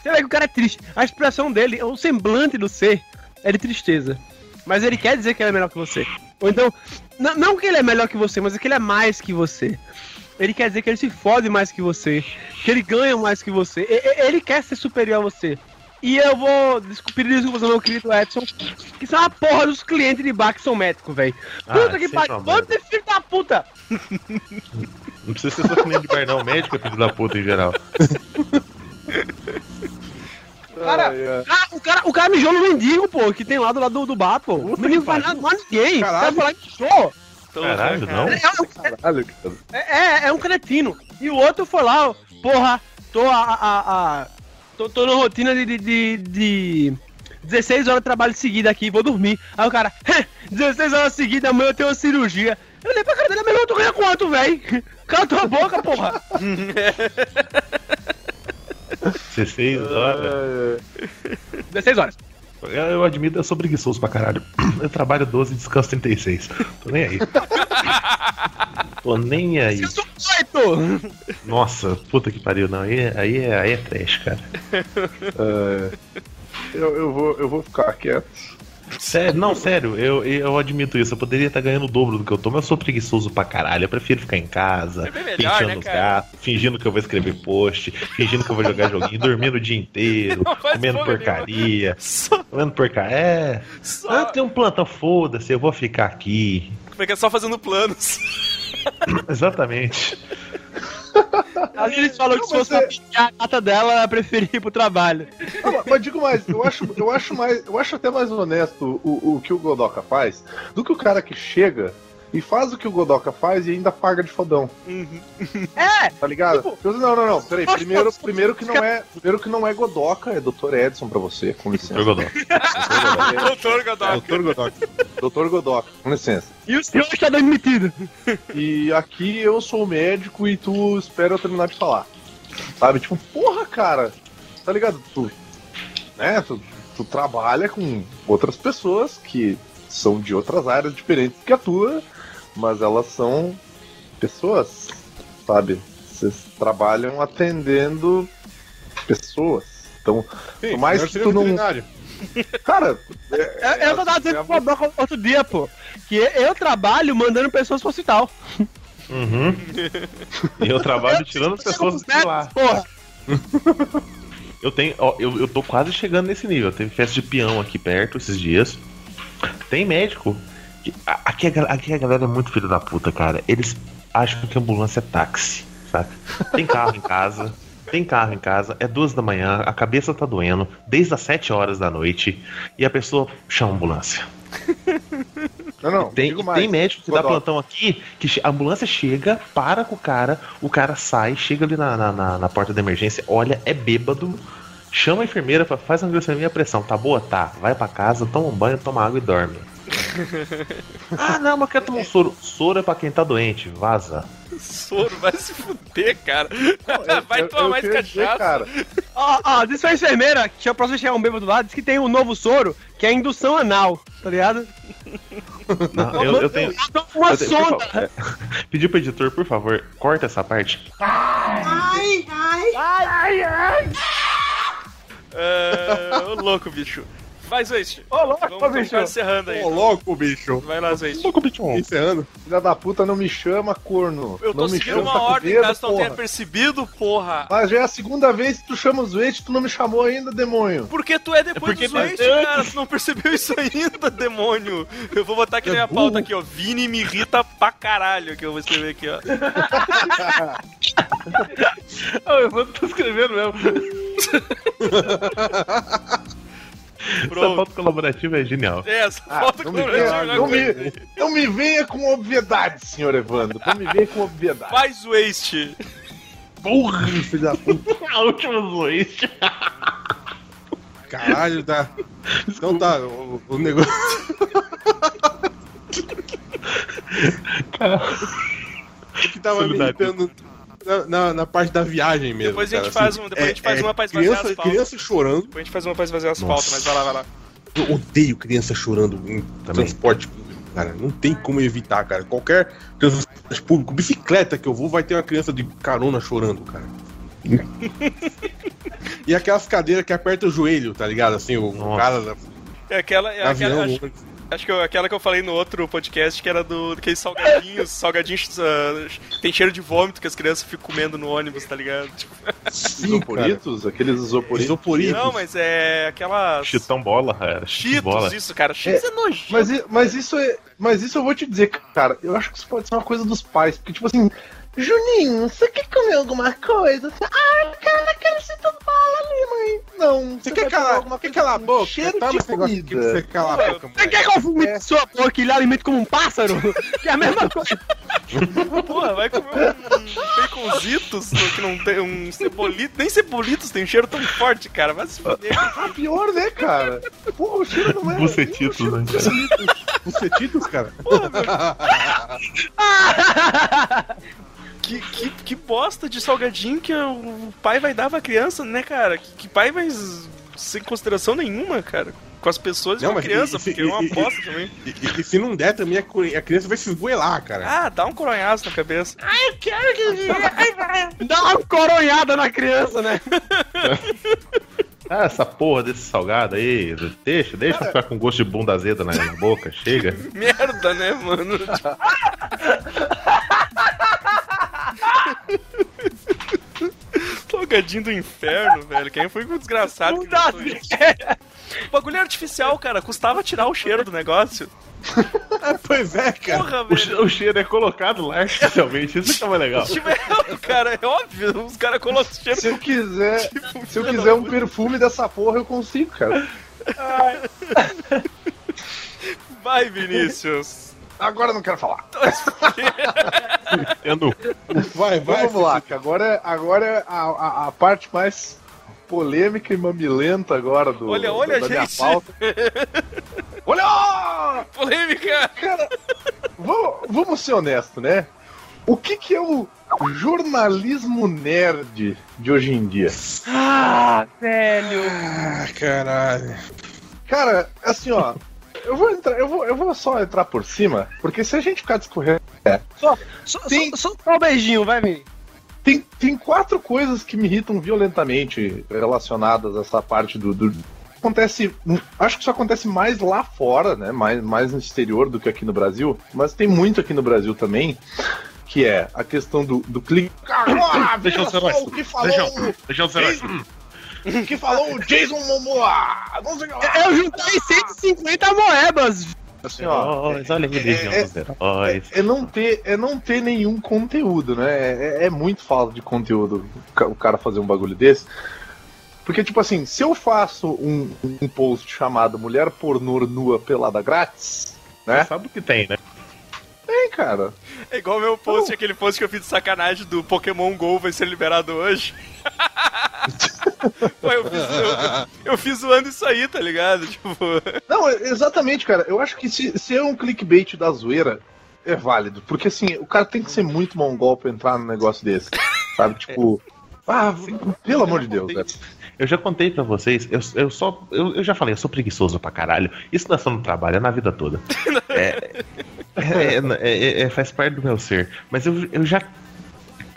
Você vê que o cara é triste. A expressão dele, o semblante do ser, é de tristeza. Mas ele quer dizer que ele é melhor que você. Ou então, não que ele é melhor que você, mas é que ele é mais que você. Ele quer dizer que ele se fode mais que você. Que ele ganha mais que você. E- Ele quer ser superior a você. E eu vou desculpir desculpas ao meu querido Edson, que são a porra dos clientes de bar que são médicos, velho. Ah, Puta que sempre pariu. Vamos ter filho da puta! Não precisa ser só cliente de bar, não. Médico é filho da puta em geral. Cara, Ai, ai. Ah, o cara, o cara mijou no mendigo, pô, que tem lá do lado do, do bar, pô. O mendigo faz nada, não há ninguém. O cara Caralho. falar que mijou. Caralho, não? É, é, Caralho, cara. é, é, é um cretino. E o outro foi lá, ó, porra, tô a. a, a- tô, tô na rotina de, de, de, de 16 horas de trabalho seguido aqui, vou dormir. Aí o cara, 16 horas seguidas, amanhã eu tenho uma cirurgia. Eu olhei pra cara dele, meu irmão, tu ganha quanto, velho? Cala tua boca, porra. 16 horas. É, 16 horas. Eu, admito, eu sou preguiçoso pra caralho. Eu trabalho 12 e descanso 36. Tô nem aí. Tô nem aí. Eu sou oito. Nossa, puta que pariu, não. Aí, é- aí, é, aí é trash, cara. é. Eu, eu, vou, eu vou ficar quieto. Sério, não, sério, eu, eu admito isso. Eu poderia estar ganhando o dobro do que eu tô, mas eu sou preguiçoso pra caralho. Eu prefiro ficar em casa, É melhor, penteando né, os gatos, fingindo que eu vou escrever post, fingindo que eu vou jogar joguinho, dormindo o dia inteiro, comendo porcaria, Só, comendo porcaria. É. só. Ah, tem um plantão, foda-se, eu vou ficar aqui. Como é que é só fazendo planos? Exatamente. A Lilis falou que se fosse pintar a gata dela, ela preferia ir pro trabalho. Não, mas- mas digo mais, eu acho, eu acho mais, eu acho até mais honesto o, o que o Godoka faz do que o cara que chega e faz o que o Godoka faz e ainda paga de fodão, É! tá ligado? Tipo, não, não, não, peraí, primeiro, primeiro que não é, primeiro que não é Godoka, é Dr. Edson pra você, com licença. Doutor Godó. Doutor Godoc. Doutor Godok. Dr. Godoka, com licença. E o senhor está demitido. E aqui eu sou o médico e tu espera eu terminar de falar. Sabe? Tipo, porra, cara. Tá ligado? Tu, né? Tu, tu trabalha com outras pessoas que são de outras áreas diferentes que a tua, mas elas são pessoas, sabe? Vocês trabalham atendendo pessoas. Então, Sim, Mas melhor tu não- cara. Eu, eu tava dizendo pro Bodoca outro dia, pô, que eu trabalho mandando pessoas pro hospital. Uhum. E eu trabalho tirando as pessoas de lá. Porra. Eu tenho, ó, eu, eu tô quase chegando nesse nível. Teve festa de peão aqui perto esses dias. Tem médico. Aqui a, aqui a galera é muito filho da puta, cara. Eles acham que ambulância é táxi, saca? Tem carro em casa. Tem carro em casa, é duas da manhã, a cabeça tá doendo, desde as sete horas da noite, e a pessoa chama a ambulância. Não, não. Tem, tem médico que dá plantão aqui, que a ambulância chega, para com o cara, o cara sai, chega ali na, na, na- na porta da emergência, olha, é bêbado, chama a enfermeira, faz uma glicemia e pressão, tá boa? Tá, vai pra casa, toma um banho, toma água e dorme. ah, não, mas quer tomar um soro. Soro é pra quem tá doente, vaza. Soro, vai se fuder, cara. Eu- vai eu- tomar eu mais dizer, cachaça. cara. Ó, ó, disse a enfermeira que tinha próximo chegar um bêbado lá, disse que tem um novo soro, que é indução anal, tá ligado? Não, eu, eu tenho. Uma eu tenho- sonda. favor, é, Pedir pro editor, por favor, corta essa parte. É, ô louco, bicho. Vai, Zoist. Ô, louco, Vamos, vamos bicho. encerrando aí. Ô, louco, bicho. Vai lá, Zoist. Louco, bichão. Encerrando. Filha da puta, não me chama, corno. Eu tô não me seguindo chama, uma tá ordem, caso tu não tenha percebido, porra. Mas já é a segunda vez que tu chama os Wait, tu não me chamou ainda, demônio. Porque tu é depois porque do Zoist, tá- cara. Tu não percebeu isso ainda, demônio. Eu vou botar aqui na minha pauta aqui, ó. Vini me irrita pra caralho, que eu vou escrever aqui, ó. Eu vou tô escrevendo mesmo. Essa Pronto. foto colaborativa é genial. É, essa Ah, foto não, que me eu venha, não, me, não me venha com obviedade, senhor Evandro. Não me venha com obviedade. Faz Waste. Porra, filho da puta. A última zoeste. Caralho, tá. Então tá, o, o negócio. O que tava me irritando na, na, na parte da viagem mesmo. Depois a gente cara, faz um- depois a gente faz uma pra esvaziar criança, as pautas. criança chorando. Depois a gente faz uma pra fazer as Nossa. mas vai lá, vai lá. Eu odeio criança chorando em Também. transporte público, cara. Não tem como evitar, cara. Qualquer transporte público, bicicleta que eu vou, vai ter uma criança de carona chorando, cara. E aquelas cadeiras que apertam o joelho, tá ligado? Assim, o Nossa. cara da É aquela. É avião. aquela acho, acho que eu- aquela que eu falei no outro podcast, que era do daqueles salgadinhos, salgadinhos ah, tem cheiro de vômito que as crianças ficam comendo no ônibus, tá ligado? Tipo, Isoporitos? Aqueles isoporitos. Isoporitos. não, mas é aquela. Chitão bola, era. Chitão bola. Isso, cara. Cheetos é, nojento. Mas, mas isso é. Mas isso eu vou te dizer, cara, eu acho que isso pode ser uma coisa dos pais, porque, tipo assim, Juninho, você quer comer alguma coisa? Você, ah, cara, quero todo bala ali, mãe. Não, Você vai quer calar, alguma quer coisa calar a boca? Cheiro Toma de comida. você calar a boca, Você quer que eu vomite sua boca e ele alimente como um pássaro? Que é a mesma coisa. Porra, vai comer um baconzitos que não tem um cebolito. Nem cebolitos tem um cheiro tão forte, cara. Vai se fuder. Ah, pior, né, cara? Pô, o cheiro não é. Bucetitos, né? Bucetitos, cara. Que, que, que bosta de salgadinho que o pai vai dar pra criança, né, cara? Que, que pai vai sem consideração nenhuma, cara. Com as pessoas e Não, com a criança, e- e- porque é uma e- e- bosta também. E, e- e se não der também, a, criança vai se esgoelar, cara. Ah, dá um coronhaço na cabeça. Dá uma coronhada na criança, né? Ah, essa porra desse salgado aí. Deixa, deixa eu ficar com gosto de bunda azeda na na boca. Chega. Merda, né, mano? Salgadinho do inferno, velho. Quem foi o desgraçado que inventou isso? O bagulho é artificial, cara. Custava tirar o cheiro do negócio. Pois é, cara. Porra, O, che- o cheiro é colocado lá artificialmente. Isso que é mais legal. Tipo, é, cara, é óbvio. Os caras colocam o cheiro. Se eu quiser, Tipo, se eu quiser um perfume dessa porra, eu consigo, cara. Vai, Vinícius. Agora eu não quero falar. Eu não- Vai, vai. vamos lá, que agora é, agora a, a, a parte mais polêmica e mamilenta agora do, Olha, olha, da minha gente. pauta. Olha! Polêmica. Cara, vamos, vamos ser honestos, né? O que, que é o jornalismo nerd de hoje em dia? Ah, velho. Ah, caralho. Cara, assim, ó. Eu vou, entrar, eu, vou, eu vou só entrar por cima, porque se a gente ficar discorrendo. Só, só, Tem- só, só um beijinho, vai, Vini. Tem, tem quatro coisas que me irritam violentamente relacionadas a essa parte do. do- Acontece. Acho que isso acontece mais lá fora, né? Mais, mais no exterior do que aqui no Brasil. Mas tem muito aqui no Brasil também. Que é a questão do, do clique. Agora, Deixa eu ser mais- o que falou, Deixa deixa eu ser. Que falou o Jason Momoa. Que lá. Eu juntei 150 moedas. Assim, ó, Heróis, olha Legião é- dos Heróis. É, é não ter, é não ter nenhum conteúdo, né? É, é muito falta de conteúdo o ca- o cara fazer um bagulho desse. Porque, tipo assim, se eu faço um, um post chamado Mulher Pornô Nua Pelada Grátis, né? Sabe o que tem, né? Tem, cara. É igual o meu post, aquele post que eu fiz de sacanagem do Pokémon GO vai ser liberado hoje. Pô, eu, fiz, eu, eu fiz zoando isso aí, tá ligado? Tipo, Não, é- exatamente, cara. Eu acho que se, se é um clickbait da zoeira, é válido. Porque, assim, o cara tem que ser muito mongol pra entrar num negócio desse. Sabe? Tipo. Ah, pelo amor de Deus, velho. Eu já contei pra vocês, eu, eu só. Eu, eu já falei, eu sou preguiçoso pra caralho. Isso não é só no trabalho, é na vida toda. É, é, é- é- faz parte do meu ser. Mas eu, eu já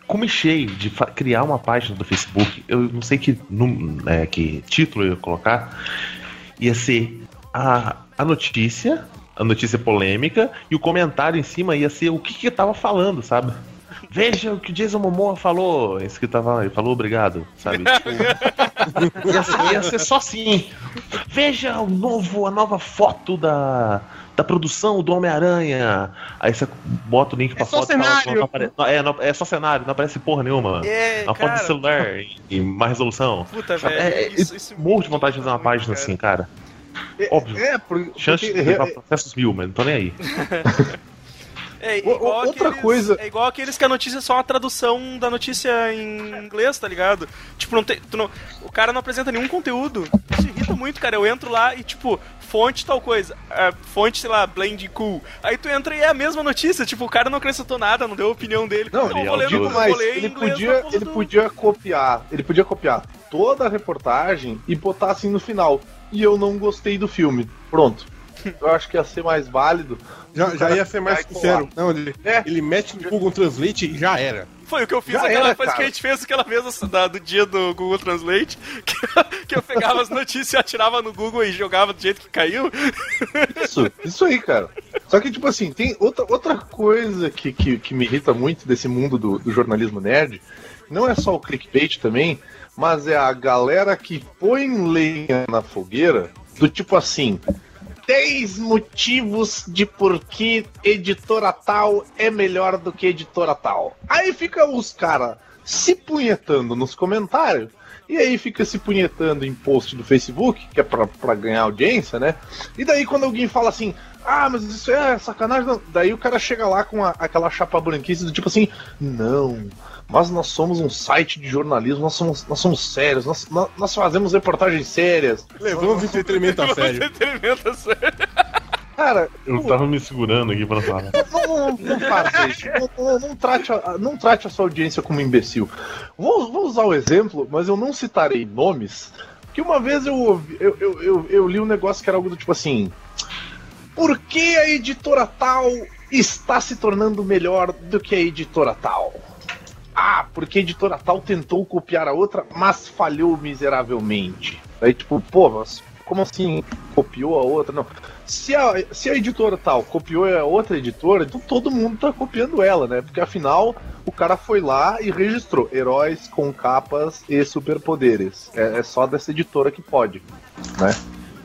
comecei de criar uma página do Facebook. Eu não sei que, num- é, que título eu ia colocar. Ia ser a, a notícia, a notícia polêmica, e o comentário em cima ia ser o que, que eu tava falando, sabe? Veja o que o Jason Momoa falou. Isso que tava. Ele falou obrigado, sabe? Tipo, ia, ser, ia ser só assim. Veja o novo, a nova foto da, da produção do Homem-Aranha. Aí você bota o link pra É foto e cenário. não apare- não, é, não- é só cenário, não aparece porra nenhuma. é, Uma foto cara, de celular em, em má resolução. puta, velho. É, isso, isso Morro de vontade de fazer uma página cara. assim, cara. É, Óbvio. É, por- porque. Chance de levar processos mil, mas não tô nem aí. É O- igual outra aqueles, coisa- É igual aqueles que a notícia é só uma tradução da notícia em inglês, tá ligado? Tipo, não tem. tu não- o cara não apresenta nenhum conteúdo. Isso irrita muito, cara. Eu entro lá e, tipo, fonte tal coisa. ah, fonte, sei lá, blend cool. Aí tu entra e é a mesma notícia. Tipo, o cara não acrescentou nada, não deu a opinião dele. Não, Então, ele eu vou ler, digo mais, vou ler em ele inglês podia, porra ele do- podia copiar, ele podia copiar toda a reportagem e botar assim no final. E eu não gostei do filme. Pronto. eu acho que ia ser mais válido. Já, já ia ser mais sincero. Não, ele, É. ele mete no Google Translate e já era. Foi o que eu fiz Já aquela era, coisa que a gente fez aquela vez da- do dia do Google Translate, que, que eu pegava as notícias, atirava no Google e jogava do jeito que caiu. Isso, isso aí, cara. Só que, tipo assim, tem outra, outra coisa que, que, que me irrita muito desse mundo do, do jornalismo nerd. Não é só o clickbait também, mas é a galera que põe lenha na fogueira do tipo assim. 10 motivos de por que editora tal é melhor do que editora tal. Aí fica os caras se punhetando nos comentários. E aí fica se punhetando em post do Facebook, que é pra, pra ganhar audiência, né? E daí quando alguém fala assim, ah, mas isso é sacanagem, não. daí o cara chega lá com a- aquela chapa branquice do tipo assim, não, mas nós somos um site de jornalismo, nós somos, nós somos sérios, nós, nós, fazemos reportagens sérias. Levamos entretenimento a sério. Entretenimento a sério. Cara, Eu tava me segurando aqui pra falar. não, não, não faça isso. Não, não- não trate a, não trate a sua audiência como imbecil. Vou, vou usar o exemplo, mas eu não citarei nomes. Que uma vez eu, eu, eu, eu, eu li um negócio que era algo do tipo assim: Por que a editora tal está se tornando melhor do que a editora tal? Ah, porque a editora tal tentou copiar a outra, mas falhou miseravelmente. Aí, tipo, pô, mas como assim copiou a outra? Não. Se a, se a editora tal copiou a outra editora, então todo mundo tá copiando ela, né? Porque afinal o cara foi lá e registrou heróis com capas e superpoderes. É, é só dessa editora que pode, né?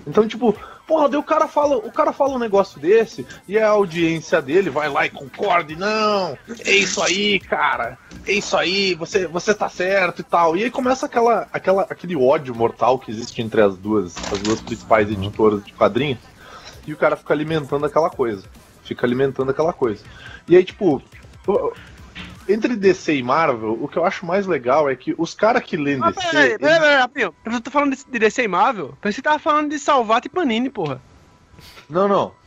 Então, tipo, porra, daí o cara fala, o cara fala um negócio desse e a audiência dele vai lá e concorda, e não, é isso aí, cara, é isso aí, você, você tá certo e tal. E aí começa aquela, aquela, aquele ódio mortal que existe entre as duas, as duas principais editoras de quadrinhos, e o cara fica alimentando aquela coisa. Fica alimentando aquela coisa. E aí, tipo, entre DC e Marvel, o que eu acho mais legal é que os caras que lêem Ah, DC. peraí, peraí, peraí. Eu tô falando de, DC e Marvel. Pensei que tava falando de Salvat e Panini, porra. Não, não.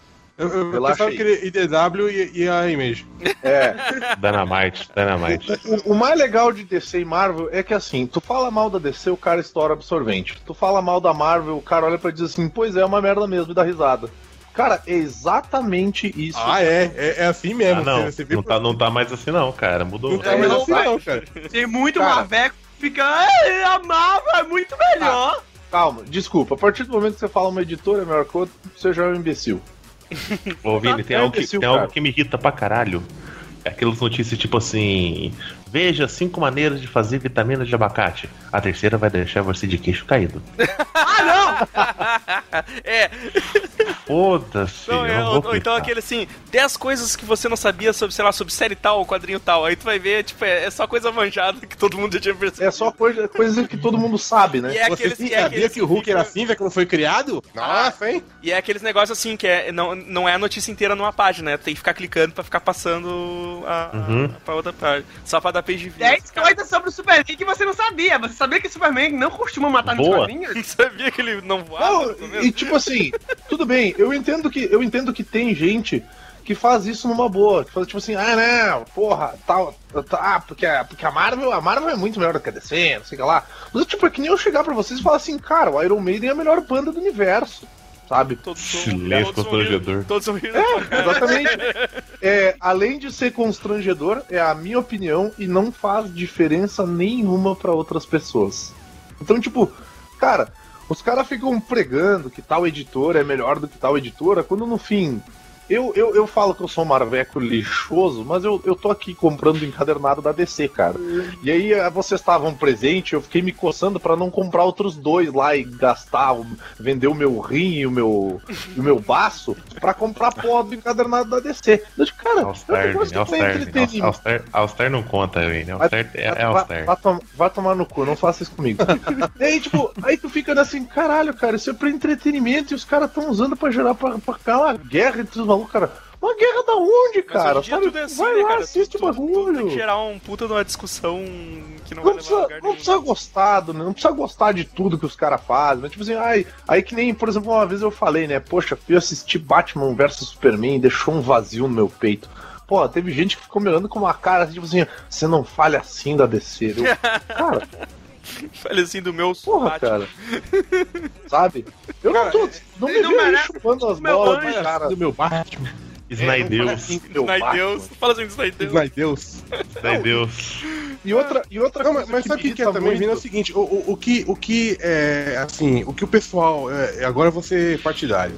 Eu, eu pensava que ele IDW e, e a Image. É. Dynamite, Dynamite. O, o mais legal de DC e Marvel é que assim, tu fala mal da DC, o cara estoura absorvente. Tu fala mal da Marvel, o cara olha pra dizer assim, pois é, é uma merda mesmo e dá risada. Cara, é exatamente isso. Ah, é. É, é assim mesmo. Ah, não, Você não tá, não tá mais assim não, cara. Mudou. Não tá mais assim, não, cara. Tem muito Cara. Marveco que fica. "Ei, A Marvel é muito melhor. Calma, desculpa. A partir do momento que você fala uma editora é melhor que outra, você já é um imbecil. Ô, Vini, tem, Tá algo que, tem algo que me irrita pra caralho. É aquelas notícias tipo assim: Veja cinco maneiras de fazer vitamina de abacate. A terceira vai deixar você de queixo caído. É, Foda-se. não, eu é, não ou, então aquele assim, 10 coisas que você não sabia sobre, sei lá, sobre série tal, quadrinho tal. Aí tu vai ver, tipo, é, é só coisa manjada que todo mundo já tinha percebido. É só coisa, coisa que todo mundo sabe, né? E é Você aqueles, e é sabia aqueles que o Hulk era assim, velho, quando foi criado? Nossa, hein? E é aqueles negócios assim, que é, não, não é a notícia inteira numa página, né? Tem que ficar clicando pra ficar passando a, Uhum. pra outra página. Só pra dar page view. 10 coisas sobre o Superman que você não sabia. Você sabia que o Superman não costuma matar nos Boa. quadrinhos? Não sabia que ele não voava? Não, e tipo assim, tudo bem, eu entendo que eu entendo que tem gente que faz isso numa boa, que faz tipo assim, ah não, porra, tal, tá, porque, a- porque a Marvel, a Marvel é muito melhor do que a DC, não sei o que lá. Mas tipo, é que nem eu chegar pra vocês e falar assim, cara, o Iron Maiden é a melhor banda do universo, sabe? Todos são- Silêncio todos constrangedor. Todos são rindo. Exatamente. É, além de ser constrangedor, é a minha opinião e não faz diferença nenhuma pra outras pessoas. Então, tipo, cara, os caras ficam pregando que tal editora é melhor do que tal editora, quando no fim. Eu, eu, eu falo que eu sou um marveco lixoso, mas eu, eu tô aqui comprando o encadernado da DC, cara. E aí eh, vocês estavam presentes, eu fiquei me coçando pra não comprar outros dois lá e gastar, vender o meu rim e o meu, o meu baço pra comprar porra do encadernado da DC. Eu digo, cara, Vini, entretenimento. All-Star, All-Star não conta, Vini. All-Star é, é Vai, All-Star. vai tom- vai tomar no cu, não faça isso comigo. e aí, tipo, aí tu fica assim, caralho, cara, isso é pra entretenimento e os caras tão usando pra gerar pra, pra uma guerra entre os malucos, cara. Uma guerra da onde, Mas cara? dia Sabe? é assim, Vai né, lá, cara? assiste o tudo tem bagulho. que gerar um puta de uma discussão que não, Não vai levar precisa, lugar não precisa gostar, do, não precisa gostar de tudo que os caras fazem, mas tipo assim, ai, aí que nem, por exemplo, uma vez eu falei, né, poxa, fui assistir Batman vs Superman e deixou um vazio no meu peito. Pô, teve gente que ficou me olhando com uma cara assim, tipo assim, você não fale assim da DC. Eu, cara, Fale assim do meu Porra, Batman. cara. Sabe? Eu Cara, não tô. Não me não merece chupando as bolas, Cara, do meu Batman. Snaideus. Snaideus. Fala assim do Snaideus. Ai, Deus. Snaideus. E outra, e outra Não, mas, coisa mas sabe o que, que é também, muito- Vini? É o seguinte, o, o, o que, o que é, assim, o que o pessoal, é, agora eu vou ser partidário.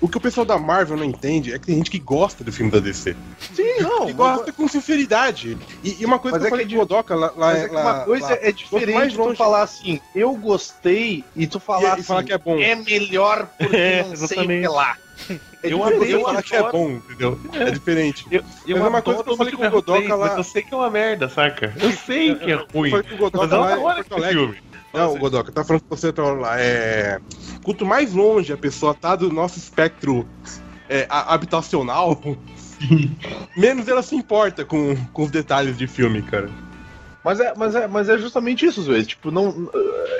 O que o pessoal da Marvel não entende é que tem gente que gosta do filme da DC. Sim, não. E gosta com sinceridade. E, e uma coisa Mas que eu é falei que o Godoka lá, lá, Mas é que lá- uma coisa lá- é mais diferente tu longe- falar assim, eu gostei, e tu falar E- e assim, falar que é bom. melhor porque É, não sei que exatamente. lá. É Eu Uma é eu falar que é bom, entendeu? É diferente. Eu, eu Mas é uma coisa que eu falei o com o Godoka lá- Mas eu sei que é uma merda, saca? Eu sei que é Eu ruim. falei com o Godoka Mas eu lá em adoro Porto esse Alegre. filme. Não, o Godoka, tá falando que você tá lá. É... Quanto mais longe a pessoa tá do nosso espectro é, habitacional, menos ela se importa com, com os detalhes de filme, cara. Mas é, mas é, mas é justamente isso, às vezes. Tipo, não,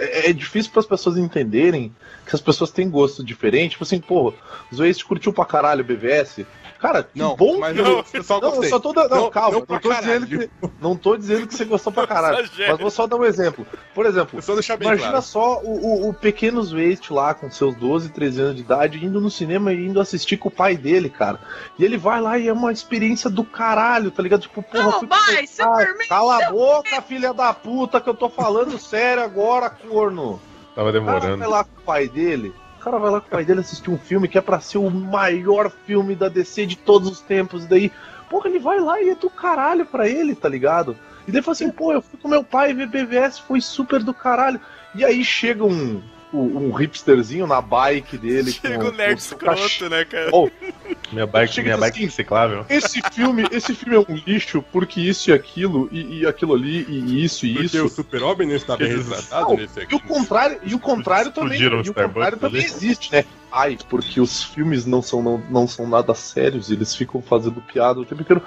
é, é difícil para as pessoas entenderem que as pessoas têm gosto diferente. Tipo assim, pô, Waze curtiu pra caralho o BVS. Cara, que Não, bom mas que eu, só Não, eu só tô dando. Não, Não, calma, não não, tô caralho. dizendo que, não tô dizendo que você gostou pra caralho. Mas vou só dar um exemplo. Por exemplo, só Imagina claro. só o, o, o pequenos Waste lá, com seus 12, 13 anos de idade, indo no cinema e indo assistir com o pai dele, cara. E ele vai lá e é uma experiência do caralho, tá ligado? Tipo, porra, Não, vai, Cala a boca, filha da puta, que eu tô falando sério agora, corno. Tava O cara demorando. vai lá com o pai dele. Cara vai lá com o pai dele assistir um filme que é pra ser o maior filme da DC de todos os tempos. E daí, porra, ele vai lá e é do caralho pra ele, tá ligado? E daí fala assim, pô, eu fui com meu pai ver BVS, foi super do caralho. E aí chega um, um, um hipsterzinho na bike dele. Chega com, o nerd com cach- escroto, né, cara? Oh, Minha bike, Chega minha e bike assim, reciclável. esse filme, esse filme é um lixo porque isso e aquilo, e, e aquilo ali, e isso e Porque isso. o Super-Homem não está bem retratado Não, nesse E aqui. o contrário, e o contrário também, e o contrário também ali. existe, né? Ai, porque os filmes não são, não, não são nada sérios, eles ficam fazendo piada o tempo inteiro.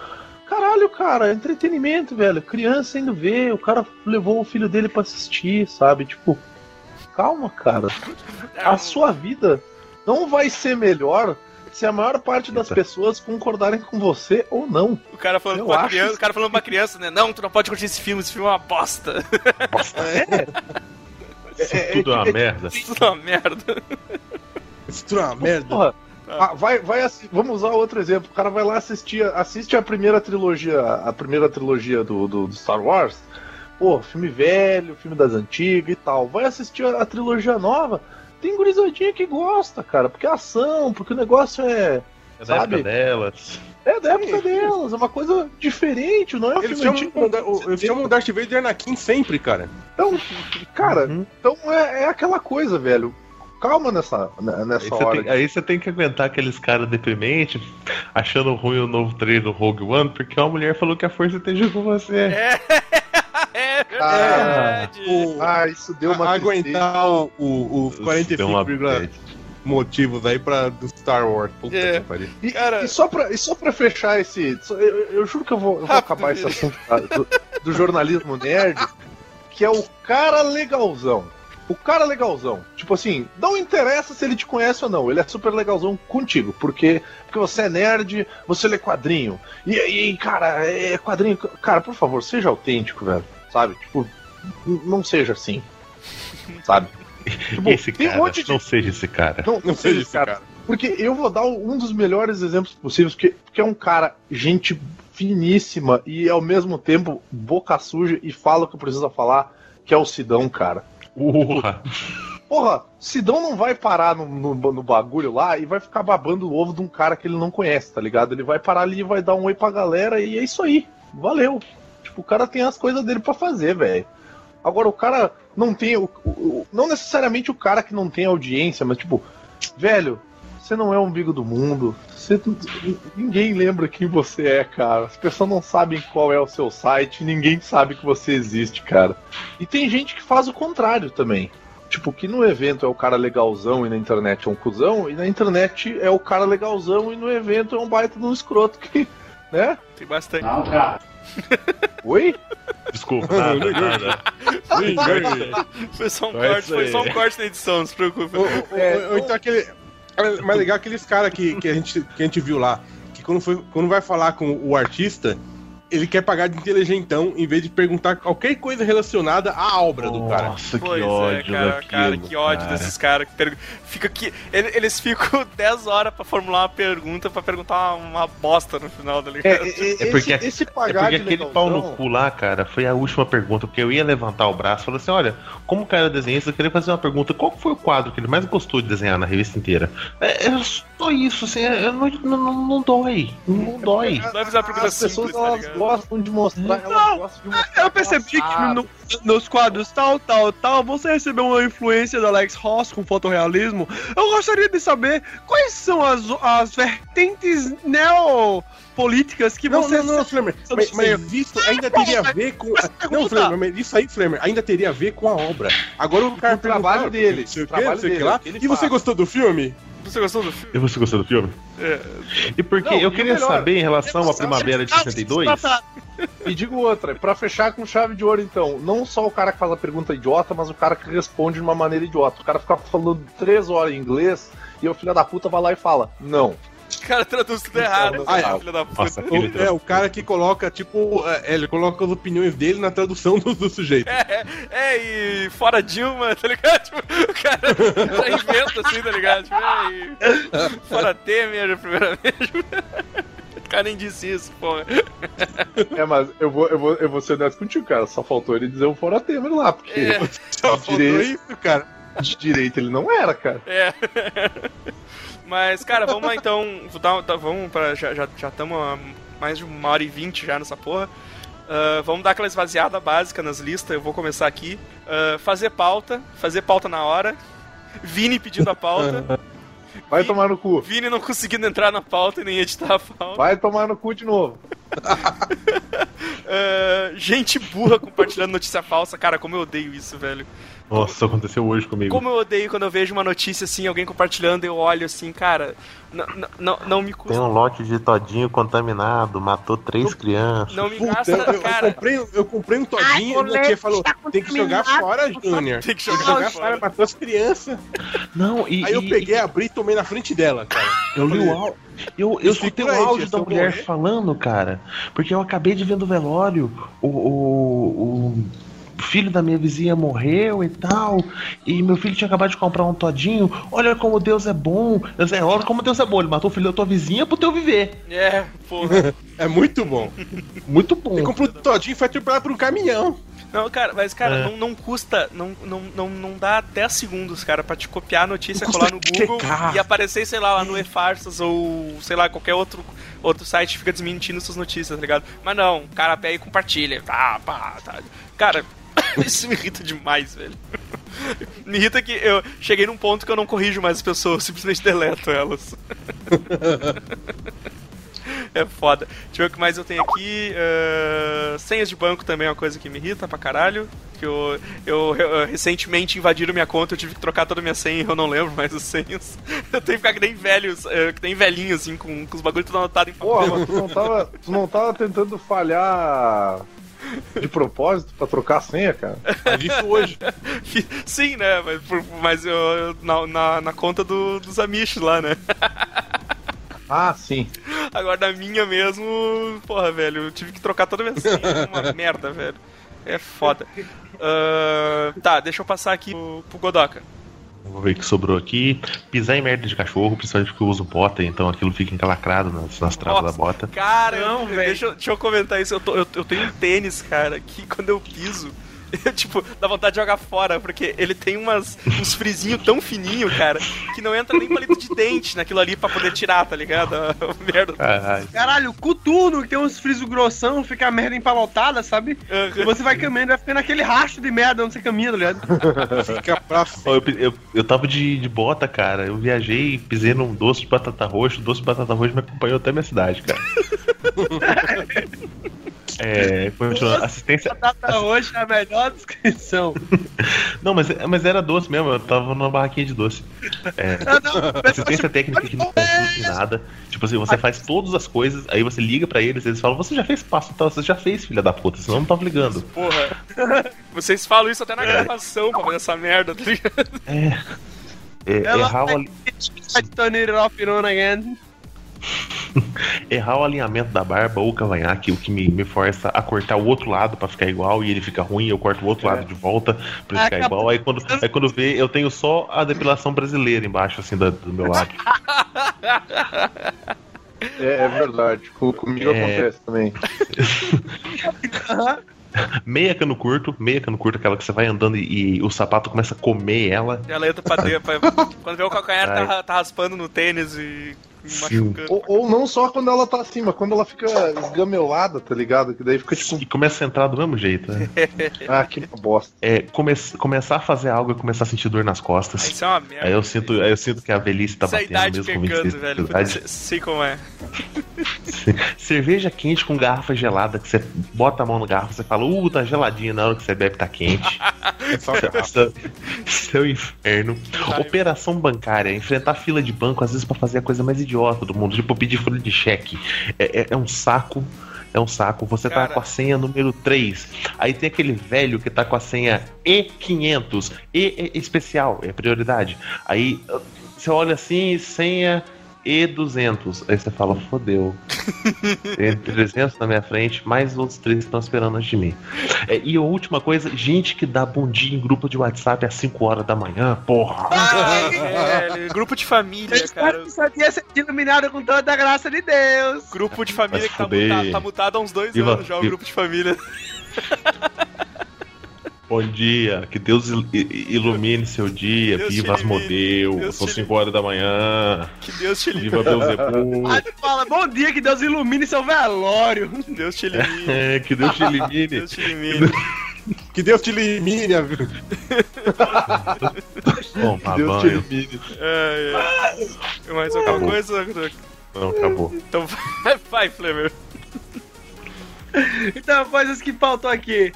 Caralho, cara, é entretenimento, velho. Criança indo ver, o cara levou o filho dele pra assistir, sabe? Tipo, calma, cara. A sua vida não vai ser melhor se a maior parte das pessoas concordarem com você ou não. O cara falando Eu pra criança, que- o cara falando pra criança, né? Não, tu não pode curtir esse filme, esse filme é uma bosta. Isso é- tudo é uma é- merda. Isso é uma merda. Isso tudo é uma merda. Porra, ah, vai, vai vamos usar outro exemplo. O cara vai lá assistir, assiste a primeira trilogia, a primeira trilogia do, do, do Star Wars. Pô, filme velho, filme das antigas e tal. Vai assistir a, a trilogia nova. Tem gurizadinha que gosta, cara, porque é ação, porque o negócio é. É da Sabe? época delas. É da época delas, é uma coisa diferente, não é um Eles filme chamam, antigo. eles chamam o Darth Vader de Anakin sempre, cara. Então, cara, Uhum. então é, é aquela coisa, velho. Calma nessa, né, Aí nessa você, hora. tem, aí você tem que aguentar aqueles caras deprimentes, achando ruim o novo trailer do Rogue One, porque uma mulher falou que a força esteja com você. É Ah, verdade. O- Ah, isso deu uma aguentar o, o, os Deu 45 uma vírgula bad. motivos aí pra, do Star Wars. Puta É. que pariu. E, Cara- e só pra, e só pra fechar esse. só- Eu, eu juro que eu vou, eu vou acabar esse assunto do, do jornalismo nerd, que é o cara legalzão. O cara legalzão. Tipo assim, não interessa se ele te conhece ou não, ele é super legalzão contigo, porque, porque você é nerd, você lê quadrinho. E aí, cara, é quadrinho. Cara, por favor, seja autêntico, velho. Sabe? Tipo, não seja assim. Sabe? Tipo, esse tem um cara, monte de- não seja esse cara. Não, não seja esse cara. Porque eu vou dar um dos melhores exemplos possíveis, porque, porque é um cara, gente finíssima e ao mesmo tempo boca suja e fala o que precisa falar, que é o Sidão, cara. Urra. Porra, Sidão não vai parar no, no, no bagulho lá e vai ficar babando o ovo de um cara que ele não conhece, tá ligado? Ele vai parar ali e vai dar um oi pra galera e é isso aí. Valeu. Tipo, o cara tem as coisas dele pra fazer, velho. Agora, o cara não tem. O, o- não necessariamente o cara que não tem audiência, mas tipo, velho, você não é o umbigo do mundo. Você, ninguém lembra quem você é, cara. As pessoas não sabem qual é o seu site, ninguém sabe que você existe, cara. E tem gente que faz o contrário também. Tipo, que no evento é o cara legalzão e na internet é um cuzão, e na internet é o cara legalzão e no evento é um baita de um escroto que. Né? Tem bastante. Oi? Desculpa, nada, nada. Foi só um É corte, foi só um corte na edição, não se preocupe. Ou, ou- ou- ou então aquele. é Mais legal aqueles caras que, que, a gente, que a gente viu lá. Que quando, foi, quando vai falar com o artista, ele quer pagar de inteligentão em vez de perguntar qualquer coisa relacionada à obra do cara. Nossa, que Pois ódio é, cara, daquilo, cara, que ódio cara. desses caras que pergun- fica eles ficam 10 horas pra formular uma pergunta pra perguntar uma, uma bosta no final, tá ligado? É porque, esse, esse é pagar porque de aquele pau no legalzão- cu lá, cara, foi a última pergunta, porque eu ia levantar o braço e falei assim, olha, como o cara é desenhista, eu queria fazer uma pergunta, qual foi o quadro que ele mais gostou de desenhar na revista inteira? É, é só isso, assim, é- não, não, não, não dói, não dói. Uma pergunta As pessoas simples, tá elas ligado? Gostam de mostrar, elas Não, gostam de mostrar. Eu percebi que no- nos quadros tal, tal, tal, você recebeu uma influência do Alex Ross com fotorrealismo. Eu gostaria de saber quais são as, as vertentes neopolíticas que Não, você... não, não, Flamer. Mas, mas isso ainda teria a ver com. Não, Flamer, mas isso aí, Flamer, ainda teria a ver com a obra. Agora o cara O trabalho dele, não sei o não sei que lá. que E você gostou do filme? Você gostou do filme? E você gostou do filme? É. E porque Não, eu queria melhor, saber em relação à primavera de 62, E digo outra, pra fechar com chave de ouro então, não só o cara que faz a pergunta idiota, mas o cara que responde de uma maneira idiota. O cara fica falando três horas em inglês e o filho da puta vai lá e fala, não. O cara traduz tudo errado, Ah, é. filho da puta. Nossa, O, é, o cara que coloca, tipo, é, ele coloca as opiniões dele na tradução do, do sujeito. É, é, e fora Dilma, tá ligado? Tipo, o cara, cara inventa assim, tá ligado? Tipo, é, e fora Temer, primeiramente. O cara nem disse isso, porra. É, mas eu vou, eu vou, eu vou ser honesto contigo, cara. Só faltou ele dizer o fora Temer lá, porque É. Só faltou direito. isso, cara. de direito ele não era, cara. É. Mas, cara, vamos lá então. Dar, tá, vamos pra. Já estamos já, há mais de uma hora e vinte já nessa porra. Ah, vamos dar aquela esvaziada básica nas listas. Eu vou começar aqui. Ah, fazer pauta. Fazer pauta na hora. Vini pedindo a pauta. Vai tomar no cu. Vini não conseguindo entrar na pauta e nem editar a pauta. Vai tomar no cu de novo. Ah, gente burra compartilhando notícia falsa. Cara, como eu odeio isso, velho. Nossa, isso aconteceu hoje comigo. Como eu odeio quando eu vejo uma notícia assim, alguém compartilhando, eu olho assim, cara, não, não me custa. Tem um lote de todinho contaminado, matou três crianças. Não me gasta, eu, eu cara. comprei, eu comprei um todinho e a tia falou: tem que jogar fora, Júnior. Tem que Tem que jogar fora. matou as crianças. Não, e, Aí eu e- peguei, abri e tomei na frente dela, cara. Eu li o áudio. Eu, eu escutei o áudio da mulher falando, cara. Porque eu acabei de ver no velório. O, o, o filho da minha vizinha morreu e tal. E meu filho tinha acabado de comprar um todinho. Olha como Deus é bom. Eu sei, olha como Deus é bom. Ele matou o filho da tua vizinha pro teu viver. É, porra. É muito bom. Muito bom. Você comprou um todinho e foi atropelado por um caminhão. Não, cara, mas, cara, É. não, não custa, não, não, não, não dá 10 segundos, cara, pra te copiar a notícia, Não colar no Google checar. e aparecer, sei lá, lá no E-Farsas ou, sei lá, qualquer outro, outro site fica desmentindo suas notícias, tá ligado? Mas não, cara pega e compartilha. Tá, pá, tá. Cara, isso me irrita demais, velho. Me irrita que eu cheguei num ponto que eu não corrijo mais as pessoas, simplesmente deleto elas. É foda. Deixa eu ver o que mais eu tenho aqui. Ah, senhas de banco também é uma coisa que me irrita pra caralho. Que eu, eu, eu, recentemente invadiram minha conta, eu tive que trocar toda a minha senha, eu não lembro mais as senhas. Eu tenho que ficar que nem velhos, eh, que nem velhinho, assim, com, com os bagulhos tudo anotado em Porra, papel. mas tu não tava, tu não tava tentando falhar de propósito pra trocar a senha, cara? Mas isso hoje. Sim, né? Mas, mas eu, eu- na, na, na conta do, dos Amish lá, né? Ah, sim. Agora na minha mesmo, porra, velho, eu tive que trocar toda a minha senha. Uma merda, velho. É foda. Ah, tá, deixa eu passar aqui pro, pro Godoka. Vou ver o que sobrou aqui. Pisar em merda de cachorro, principalmente porque eu uso bota, então aquilo fica encalacrado nas, nas travas Nossa. da bota. Cara, Não, eu- velho. deixa, eu- deixa eu comentar isso. Eu, tô- eu- eu tenho um tênis, cara, que quando eu piso, tipo, dá vontade de jogar fora, porque ele tem umas, uns frisinhos tão fininho, cara, que não entra nem palito de dente naquilo ali pra poder tirar, tá ligado? Merda. Caralho. Caralho, coturno, que tem uns frisos grossão, fica a merda empalotada, sabe? E você vai caminhando, vai ficando aquele rastro de merda onde você caminha, tá ligado? Fica pra Eu, eu, eu tava de, de bota, cara. Eu viajei, pisei num doce de batata roxa. O doce de batata roxa me acompanhou até minha cidade, cara. É, continuando. Assistência. Batata roxa é a melhor descrição. Não, mas, mas era doce mesmo. Eu tava numa barraquinha de doce. É, Ah, não, assistência técnica que não em nada. Tipo assim, você faz todas as coisas, aí você liga pra eles, eles falam, você já fez passo, então você já fez, filha da puta, senão eu não tava ligando. Porra. Vocês falam isso até na gravação pra fazer essa merda, tá ligado? É. É, Ela errar o, I turn it off and on again. Errar o alinhamento da barba ou cavanhaque, o que me, me força a cortar o outro lado pra ficar igual e ele fica ruim, eu corto o outro lado de volta pra ele Ah, ficar acabou. igual. Aí quando, aí quando vê, eu tenho só a depilação brasileira embaixo, assim, do, do meu lado. É, é verdade. Com- Comigo É. acontece também. Meia cano curto, meia cano curto, aquela que você vai andando e, e o sapato começa a comer ela. Ela entra pra dentro. pra- Quando vê o calcanhar, tá, tá raspando no tênis e machucando. Ou, ou não só quando ela tá acima, quando ela fica esgamelada, tá ligado? Que daí fica tipo, E começa a entrar do mesmo jeito. Né? ah, que bosta. É, come começar a fazer algo e começar a sentir dor nas costas. Isso é uma merda. Aí eu sinto, aí eu sinto que a velhice tá Isso é batendo idade mesmo com pecando, 26 velho. idade. Sei como é. Cerveja quente com garrafa gelada, que você bota a mão na garrafa, você fala, uh, tá geladinha, na hora que você bebe tá quente. Seu, seu inferno. Operação bancária, enfrentar fila de banco, às vezes pra fazer a coisa mais idiota do mundo, tipo pedir folha de cheque. É, é- é um saco. É um saco. Você tá Cara. com a senha número 3. Aí tem aquele velho que tá com a senha E500. E é especial, é prioridade. Aí você olha assim, senha E200. Aí você fala, fodeu. Tem 300 na minha frente, mais outros três estão esperando antes de mim. É, e a última coisa, gente que dá bom dia em grupo de WhatsApp às 5 horas da manhã, porra. Velho, grupo de família, Eu espero cara. que isso aqui ia ser iluminado com toda a graça de Deus. Grupo de família que tá mutado, tá mutado há uns dois Viva- anos já, o grupo de família. Bom dia, que Deus ilumine seu dia, Deus te viva as ilumine, model, Deus são te 5 horas da manhã, Que Deus te viva elimine. Beuzebu, Aí tu fala, bom dia, que Deus ilumine seu velório. Deus te elimine. é, que Deus te elimine. Deus te elimine. Que Deus te elimine, a vida. Tomar Deus te banho. elimine. Ai, ai. Mais alguma Acabou. coisa? Não, acabou. Então vai, vai Flemer. Então, coisas que faltam aqui.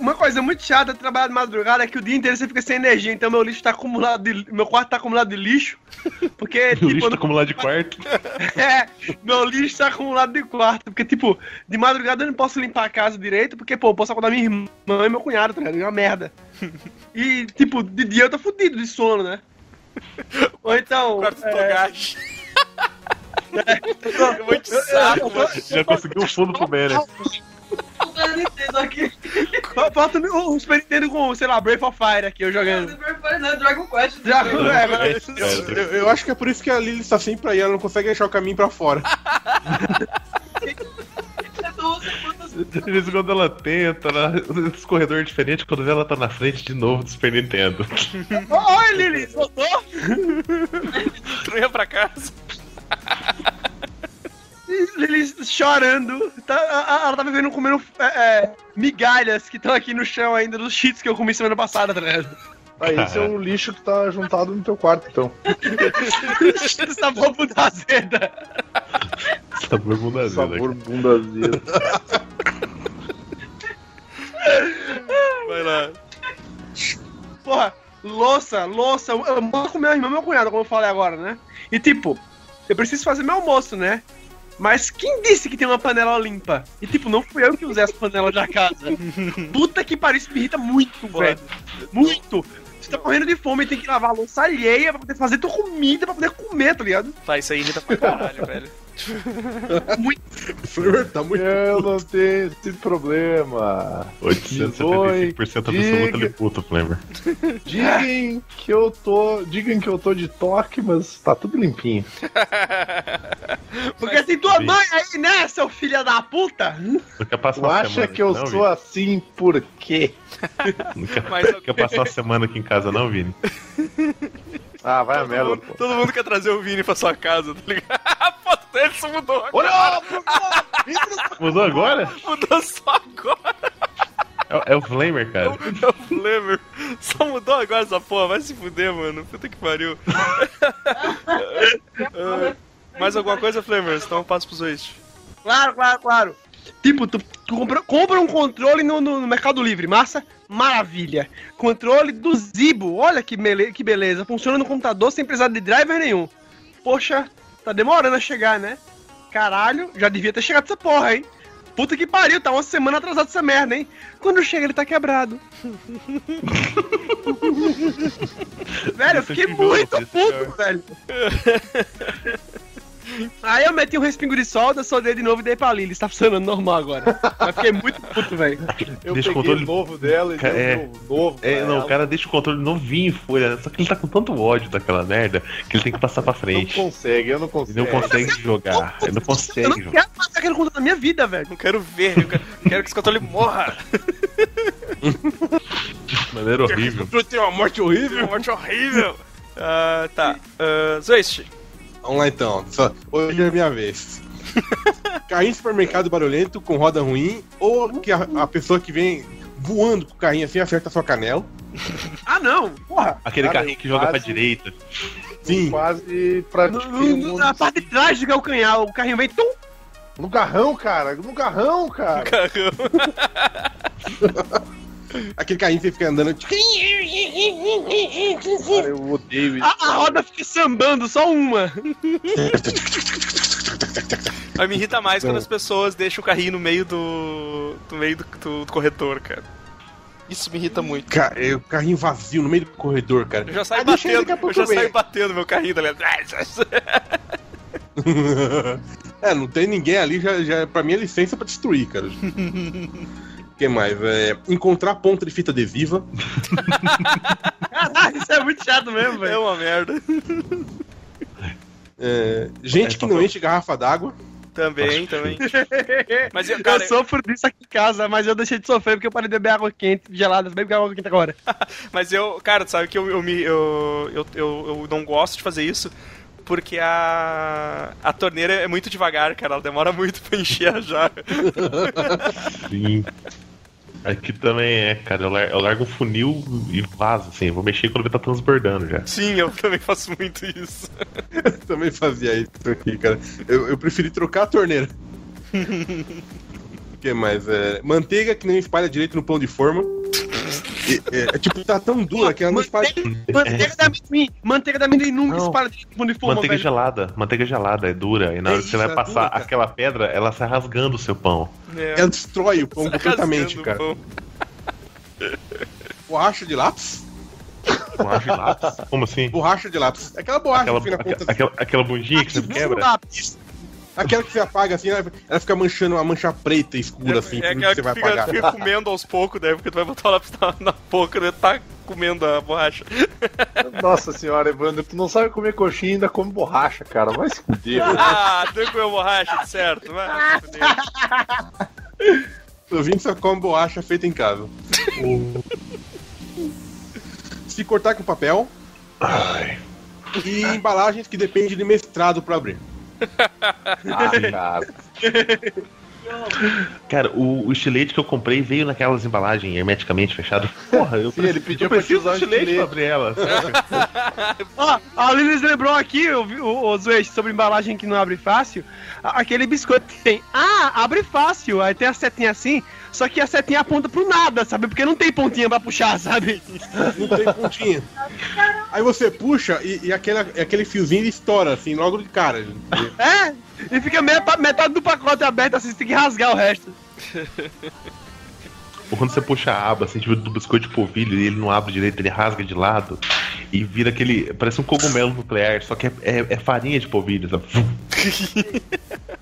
Uma coisa muito chata de trabalhar de madrugada é que o dia inteiro você fica sem energia, então meu lixo tá acumulado de, meu quarto tá acumulado de lixo. Porque, O tipo, lixo eu tá não- acumulado de quarto. é, meu lixo tá acumulado de quarto. Porque, tipo, de madrugada eu não posso limpar a casa direito, porque, pô, eu posso acordar minha irmã e meu cunhado, tá ligado? É uma merda. E, tipo, de dia eu tô fudido de sono, né? Ou então. Quarto do é, Togashi. Eu saco, mano. Já conseguiu o fundo pro Banner. Super Nintendo aqui. Falta o Super Nintendo com, sei lá, Breath of Fire aqui, eu jogando. Super Fire, né? Dragon Quest. Dragon- é, mas- Eu, eu acho que é por isso que a Lily está sempre aí, ela não consegue achar o caminho pra fora. De vez em quando ela tenta, ela, esse corredor diferente, quando vê ela tá na frente de novo do Super Nintendo. Oi, Lili, voltou? Ia pra casa. Lili chorando. Tá, ela tá vivendo comendo é, é, migalhas que estão aqui no chão ainda dos cheats que eu comi semana passada, tá ligado? Ah, esse é um lixo que tá juntado no teu quarto, então. Sabor bunda azeda. Sabor bunda azeda, Sabor bunda azeda. Vai lá. Porra, louça, louça. Eu eu moro com meu irmão e meu cunhado, como eu falei agora, né? E tipo, eu preciso fazer meu almoço, né? Mas quem disse que tem uma panela limpa? E tipo, não fui eu que usei essa panela da casa. Puta que pariu, isso me irrita muito, Porra. velho. Muito. Você tá morrendo de fome e tem que lavar a louça alheia pra poder fazer tua comida, pra poder comer, tá ligado? Tá, isso aí irrita pra caralho, velho. tá muito. Eu não tenho esse problema. 875% absoluto Diga. ele puto, Flamer. Digam que eu tô. Digam que eu tô de toque, mas tá tudo limpinho. Porque tem tua mãe aí, né, seu filho da puta? Tu acha semana que eu não, sou assim por quê? Vini? Quer, Mas passar uma semana aqui em casa, não, Vini? Ah, vai a merda, mundo, todo mundo quer trazer o Vini pra sua casa, tá ligado? A foto dele só mudou. Olha! Mudou agora? Mudou só agora. É, é o Flamer, cara. É o Flamer. Só mudou agora essa porra. Vai se fuder, mano. Puta que pariu. Mais alguma coisa, Flamer? Senão eu passo pros Waste. Claro, claro, claro. Tipo, tu, tu compra, compra um controle no, no- Mercado Livre, massa? Maravilha. Controle do Zibo, olha que, mele- que beleza. Funciona no computador sem precisar de driver nenhum. Poxa, tá demorando a chegar, né? Caralho, já devia ter chegado essa porra, hein? Puta que pariu, tá uma semana atrasado essa merda, hein? Quando chega ele tá quebrado. velho, eu fiquei muito puto, velho. Aí eu meti um respingo de solda, soldei de novo e dei pra Lily. Está funcionando normal agora. Mas fiquei muito puto, velho. Eu Deixa o peguei controle- o novo dela e Ca- dei é. um novo. É, não, ela. o cara deixa o controle novinho em folha, só que ele tá com tanto ódio daquela merda que ele tem que passar pra Não frente. consegue, eu não Ele consigo. não consegue jogar. Ele não Eu consegue não jogar. quero passar aquele controle na minha vida, velho. Não quero ver, eu quero, quero que esse controle morra. De maneira horrível. Tem uma morte horrível? Uma morte horrível. Ah, tá. Uh, Zoist. Vamos lá então. Só- hoje é a minha vez. carrinho de supermercado barulhento com roda ruim, ou que a, a pessoa que vem voando com o carrinho assim acerta a sua canela. Ah, não. Porra. Aquele Cara, carrinho que joga pra direita. Sim. Quase No- pratiquei no- no- na parte de trás do calcanhar, o carrinho vem tum. No garrão, cara. No garrão, cara. Carrão. Aquele carrinho que você fica andando. Cara, eu odeio isso. A, a roda fica sambando, só uma. Mas me irrita mais quando as pessoas deixam o carrinho no meio do. do meio do, do- do corredor, cara. Isso me irrita muito. Ca- é, o carrinho vazio no meio do corredor, cara. Eu já saio Ah, batendo, eu já saio batendo meu carrinho, tá ligado? é, não tem ninguém ali, já, já, pra mim é licença pra destruir, cara. O que mais? É, encontrar ponta de fita adesiva. Caralho, isso é muito chato mesmo, É velho. uma merda. É, gente É, que só- não enche garrafa d'água. Também, também. Mas, eu, eu cara, sofro disso aqui em casa, mas eu deixei de sofrer porque eu parei de beber água quente, gelada. Bebe água quente agora. Mas eu, cara, tu sabe que eu, eu, me, eu, eu, eu, eu não gosto de fazer isso porque a, a torneira é muito devagar, cara. Ela demora muito pra encher a jarra. Sim. Aqui também é, cara. Eu lar- eu largo um funil e vazo, assim. Eu vou mexer quando ele tá transbordando já. Sim, eu também faço muito isso. Eu também fazia isso aqui, cara. Eu, eu preferi trocar a torneira. O que mais? É, manteiga que não espalha direito no pão de forma. É, é tipo, tá tão dura que ela não espalha. Manteiga da amendoim. Manteiga da amendoim nunca Não. espalha de forma, Manteiga velho. gelada. Manteiga gelada, é dura. E na É hora que você vai é passar dura, aquela pedra, ela sai rasgando o seu pão. É. Ela destrói o pão completamente, Rasgando o cara. Borracha de lápis? Borracha de lápis? Como assim? Borracha de lápis. Aquela borracha Aquela, aquela, aquela, aquela bundinha que você quebra? lápis. Aquela que você apaga assim, ela, fica manchando uma mancha preta escura assim, é tudo aquela que você vai fica, apagar. fica comendo aos poucos, né? Porque tu vai botar o lápis na, na boca, né? Tá comendo a borracha. Nossa senhora, Evandro, tu não sabe comer coxinha e ainda come borracha, cara. Vai se fuder. Ah, tu comeu borracha, certo? Vai se fuder. Eu vim só come borracha feita em casa. Se cortar com papel Ai. e embalagens que dependem de mestrado pra abrir. Ah, cara. Cara, o, o estilete que eu comprei veio naquelas embalagens hermeticamente fechadas. Porra, eu Sim, ele pediu eu preciso usar estilete abrir ela. Ó, a Lilis lembrou aqui, o, o, o sobre embalagem que não abre fácil. Aquele biscoito que tem. Ah, abre fácil. Aí tem a setinha assim, só que a setinha aponta pro nada, sabe? Porque não tem pontinha pra puxar, sabe? Não tem pontinha. Aí você puxa e, e aquele, aquele fiozinho estoura assim, logo de cara. É, e fica metade, metade do pacote aberto assim, você tem que rasgar o resto. Ou quando você puxa a aba, assim, tipo, do biscoito de polvilho e ele não abre direito, ele rasga de lado e vira aquele. Parece um cogumelo nuclear, só que é, é- é farinha de polvilho, sabe?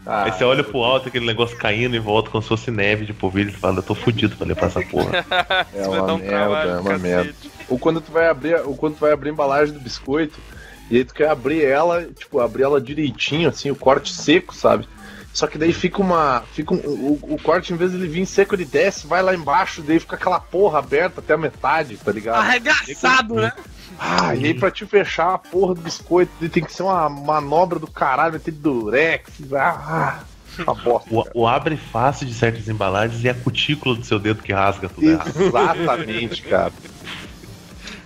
Ah, Aí você olha pro alto, aquele negócio caindo e volta como se fosse neve de polvilho e fala, eu tô fudido pra levar essa porra. é dar uma um merda, trabalho é uma cacete. merda. Ou quando tu vai abrir, ou quando tu vai abrir a embalagem do biscoito, e aí tu quer abrir ela, tipo, abrir ela direitinho, assim, o corte seco, sabe? Só que daí fica uma. Fica um- o, o corte, em vez de ele vir seco, ele desce, vai lá embaixo, daí fica aquela porra aberta até a metade, tá ligado? Arregaçado, né? Ah, e aí pra te fechar a porra do biscoito, tem que ser uma manobra do caralho, vai ter durex. Ah, uma bosta. O, o abre fácil de certas embalagens e a cutícula do seu dedo que rasga tudo errado. Exatamente, cara.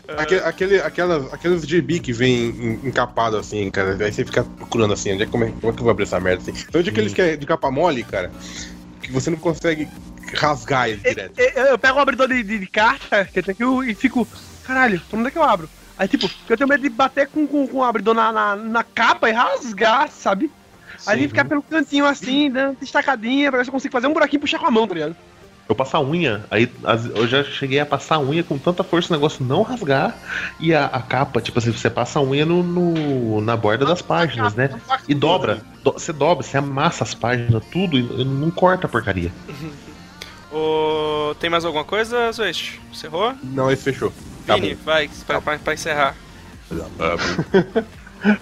Aquele, aquele, aquelas, aqueles GB que vem en- encapado assim, cara. Aí você fica procurando assim, onde é, como, é, como é que eu vou abrir essa merda assim? Então, onde aqueles que é de capa mole, cara, que você não consegue rasgar ele direto. Eu, eu pego o abridor de, de, de carta, que eu aqui, e fico, caralho, por onde é que eu abro? Aí, tipo, eu tenho medo de bater com, com, com o abridor na, na, na capa e rasgar, sabe? Aí ficar pelo cantinho assim, dando destacadinha, pra ver se eu consigo fazer um buraquinho e puxar com a mão, tá ligado? Eu passo a unha, aí as- eu já cheguei a passar a unha com tanta força o negócio não rasgar e a, a capa, tipo assim, você passa a unha no, no- na borda das páginas, né? E dobra. do- você dobra, você amassa as páginas, tudo e e não corta a porcaria. Ô, tem mais alguma coisa, Zwest? Encerrou? Não, esse fechou. Vini, vai, pra, pra, pra encerrar.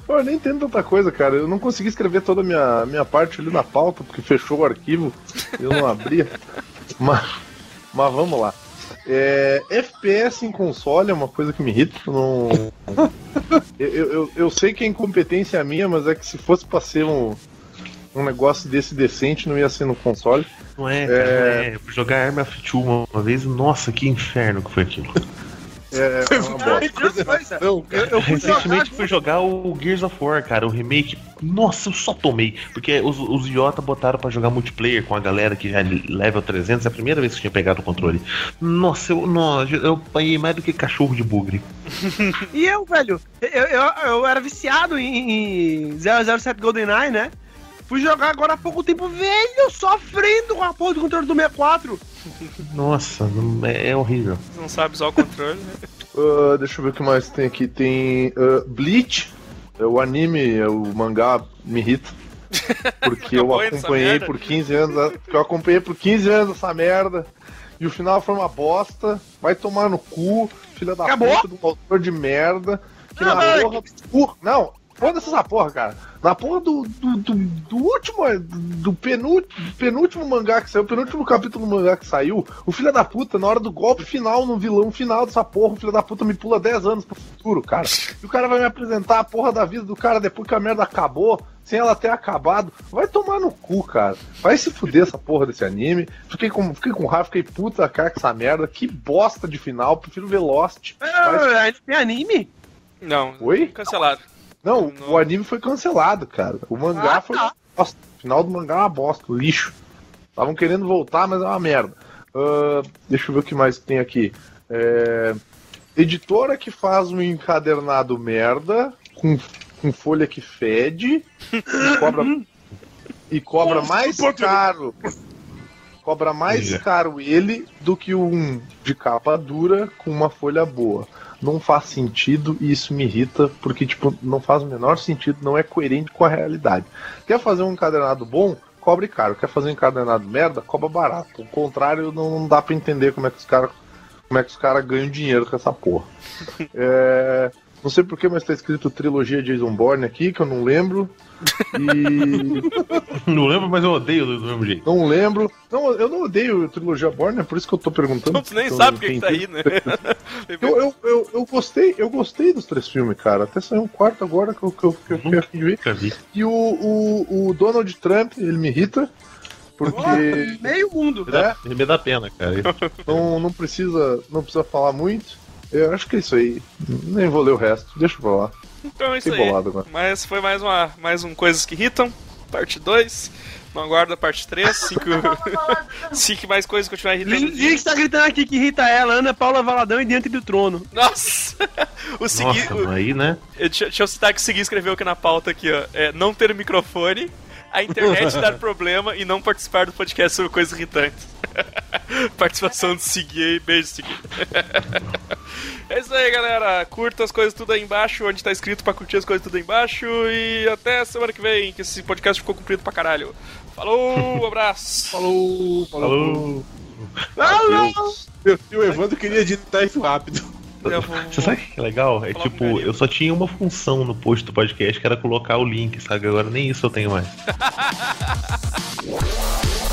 Pô, eu nem entendo tanta coisa, cara. Eu não consegui escrever toda a minha, minha parte ali na pauta, porque fechou o arquivo. Eu não abria. Mas, mas vamos lá. É, FPS em console é uma coisa que me irrita. eu Não... Eu, eu, eu- sei que a incompetência é minha, mas é que se fosse pra ser um, um negócio desse decente, não ia ser no console. Não é, cara, não é. Eu fui jogar Arma of Two uma vez, nossa, que inferno que foi aquilo. É, é uma bosta. Eu, eu fui jogar Recentemente fui jogar o Gears of War, cara, o remake. Nossa, eu só tomei. Porque os, os idiota botaram pra jogar multiplayer com a galera que já é level 300. É a primeira vez que eu tinha pegado o controle. Nossa, eu, nossa, eu apanhei mais do que cachorro de bugre. E eu, velho, eu, eu, eu era viciado em, em 007 GoldenEye, né? Fui jogar agora há pouco tempo, velho, sofrendo com a porra do controle do 64. Nossa, não- é, é horrível. Não sabe usar o controle, né? Ah, deixa eu ver o que mais tem aqui. Tem ah, Bleach, é o anime, é o mangá me irrita. Porque eu acompanhei por 15 anos. a- eu acompanhei por 15 anos essa merda. E o final foi uma bosta. Vai tomar no cu, filha da Acabou? puta do autor de merda. Que Não, na mas- porra do. Não, foda-se essa porra, cara. Na porra do, do, do, do último. Do penúltimo, penúltimo mangá que saiu, penúltimo capítulo do mangá que saiu, o filho da puta, na hora do golpe final, no vilão final dessa porra, o filho da puta me pula 10 anos pro futuro, cara. E o cara vai me apresentar a porra da vida do cara depois que a merda acabou, sem ela ter acabado. Vai tomar no cu, cara. Vai se fuder essa porra desse anime. Fiquei com, fiquei com raiva, fiquei puta cara com essa merda. Que bosta de final, prefiro ver Lost. Ah, ainda tem anime? Não, Oi? cancelado. Não, Não. o anime foi cancelado, cara. O mangá Ah, foi tá. uma bosta. O final do mangá é uma bosta, lixo. Estavam querendo voltar, mas é uma merda. Ah, deixa eu ver o que mais tem aqui. É, Editora que faz um encadernado merda, com, com folha que fede, e cobra, e cobra mais caro. Cobra mais caro ele do que um de capa dura com uma folha boa não faz sentido e isso me irrita porque tipo não faz o menor sentido, não é coerente com a realidade. Quer fazer um encadernado bom, cobre caro. Quer fazer um encadernado merda, cobra barato. O contrário não, dá pra entender como é que os caras como é que os caras ganham dinheiro com essa porra. É, não sei porquê, mas tá escrito trilogia Jason Bourne aqui, que eu não lembro. E Não lembro, mas eu odeio do mesmo jeito. não lembro. Não, eu não odeio trilogia Bourne, é por isso que eu tô perguntando. Então tu nem Então, sabe o que, que tá aí, né? Eu, eu, eu, eu gostei, eu gostei dos três filmes, cara. Até saiu um quarto agora que eu, que eu, que eu fiquei a ver. E o, o, o Donald Trump, ele me irrita. Porque Meio mundo. né, Me dá pena, cara. não, não, precisa, não precisa falar muito. Eu acho que é isso aí. Nem vou ler o resto. Deixa pra lá. Então é isso aí. bolado. Mas foi mais uma mais um Coisas que Irritam, parte 2. Não aguarda a parte 3. Cinco, cinco mais coisas que continuar irritando. Link tá gritando aqui que irrita ela, Ana Paula Valadão e Diante do Trono. Nossa! O Segui, Nossa, o- mas aí, né? deixa, deixa eu citar que o Segui escreveu aqui na pauta aqui, ó. É, não ter microfone, a internet dar problema e não participar do podcast sobre coisas irritantes. Participação do Segui aí. Beijo, Segui. é isso aí, galera. Curta as coisas tudo aí embaixo, onde tá escrito pra curtir as coisas tudo aí embaixo. E até semana que vem, que esse podcast ficou comprido pra caralho. Falou, abraço. Falou, falou. Falou! E o Evandro queria editar isso rápido. Eu vou- Você sabe o que é legal? É tipo, eu só tinha uma função no post do podcast que era colocar o link, sabe? Agora nem isso eu tenho mais.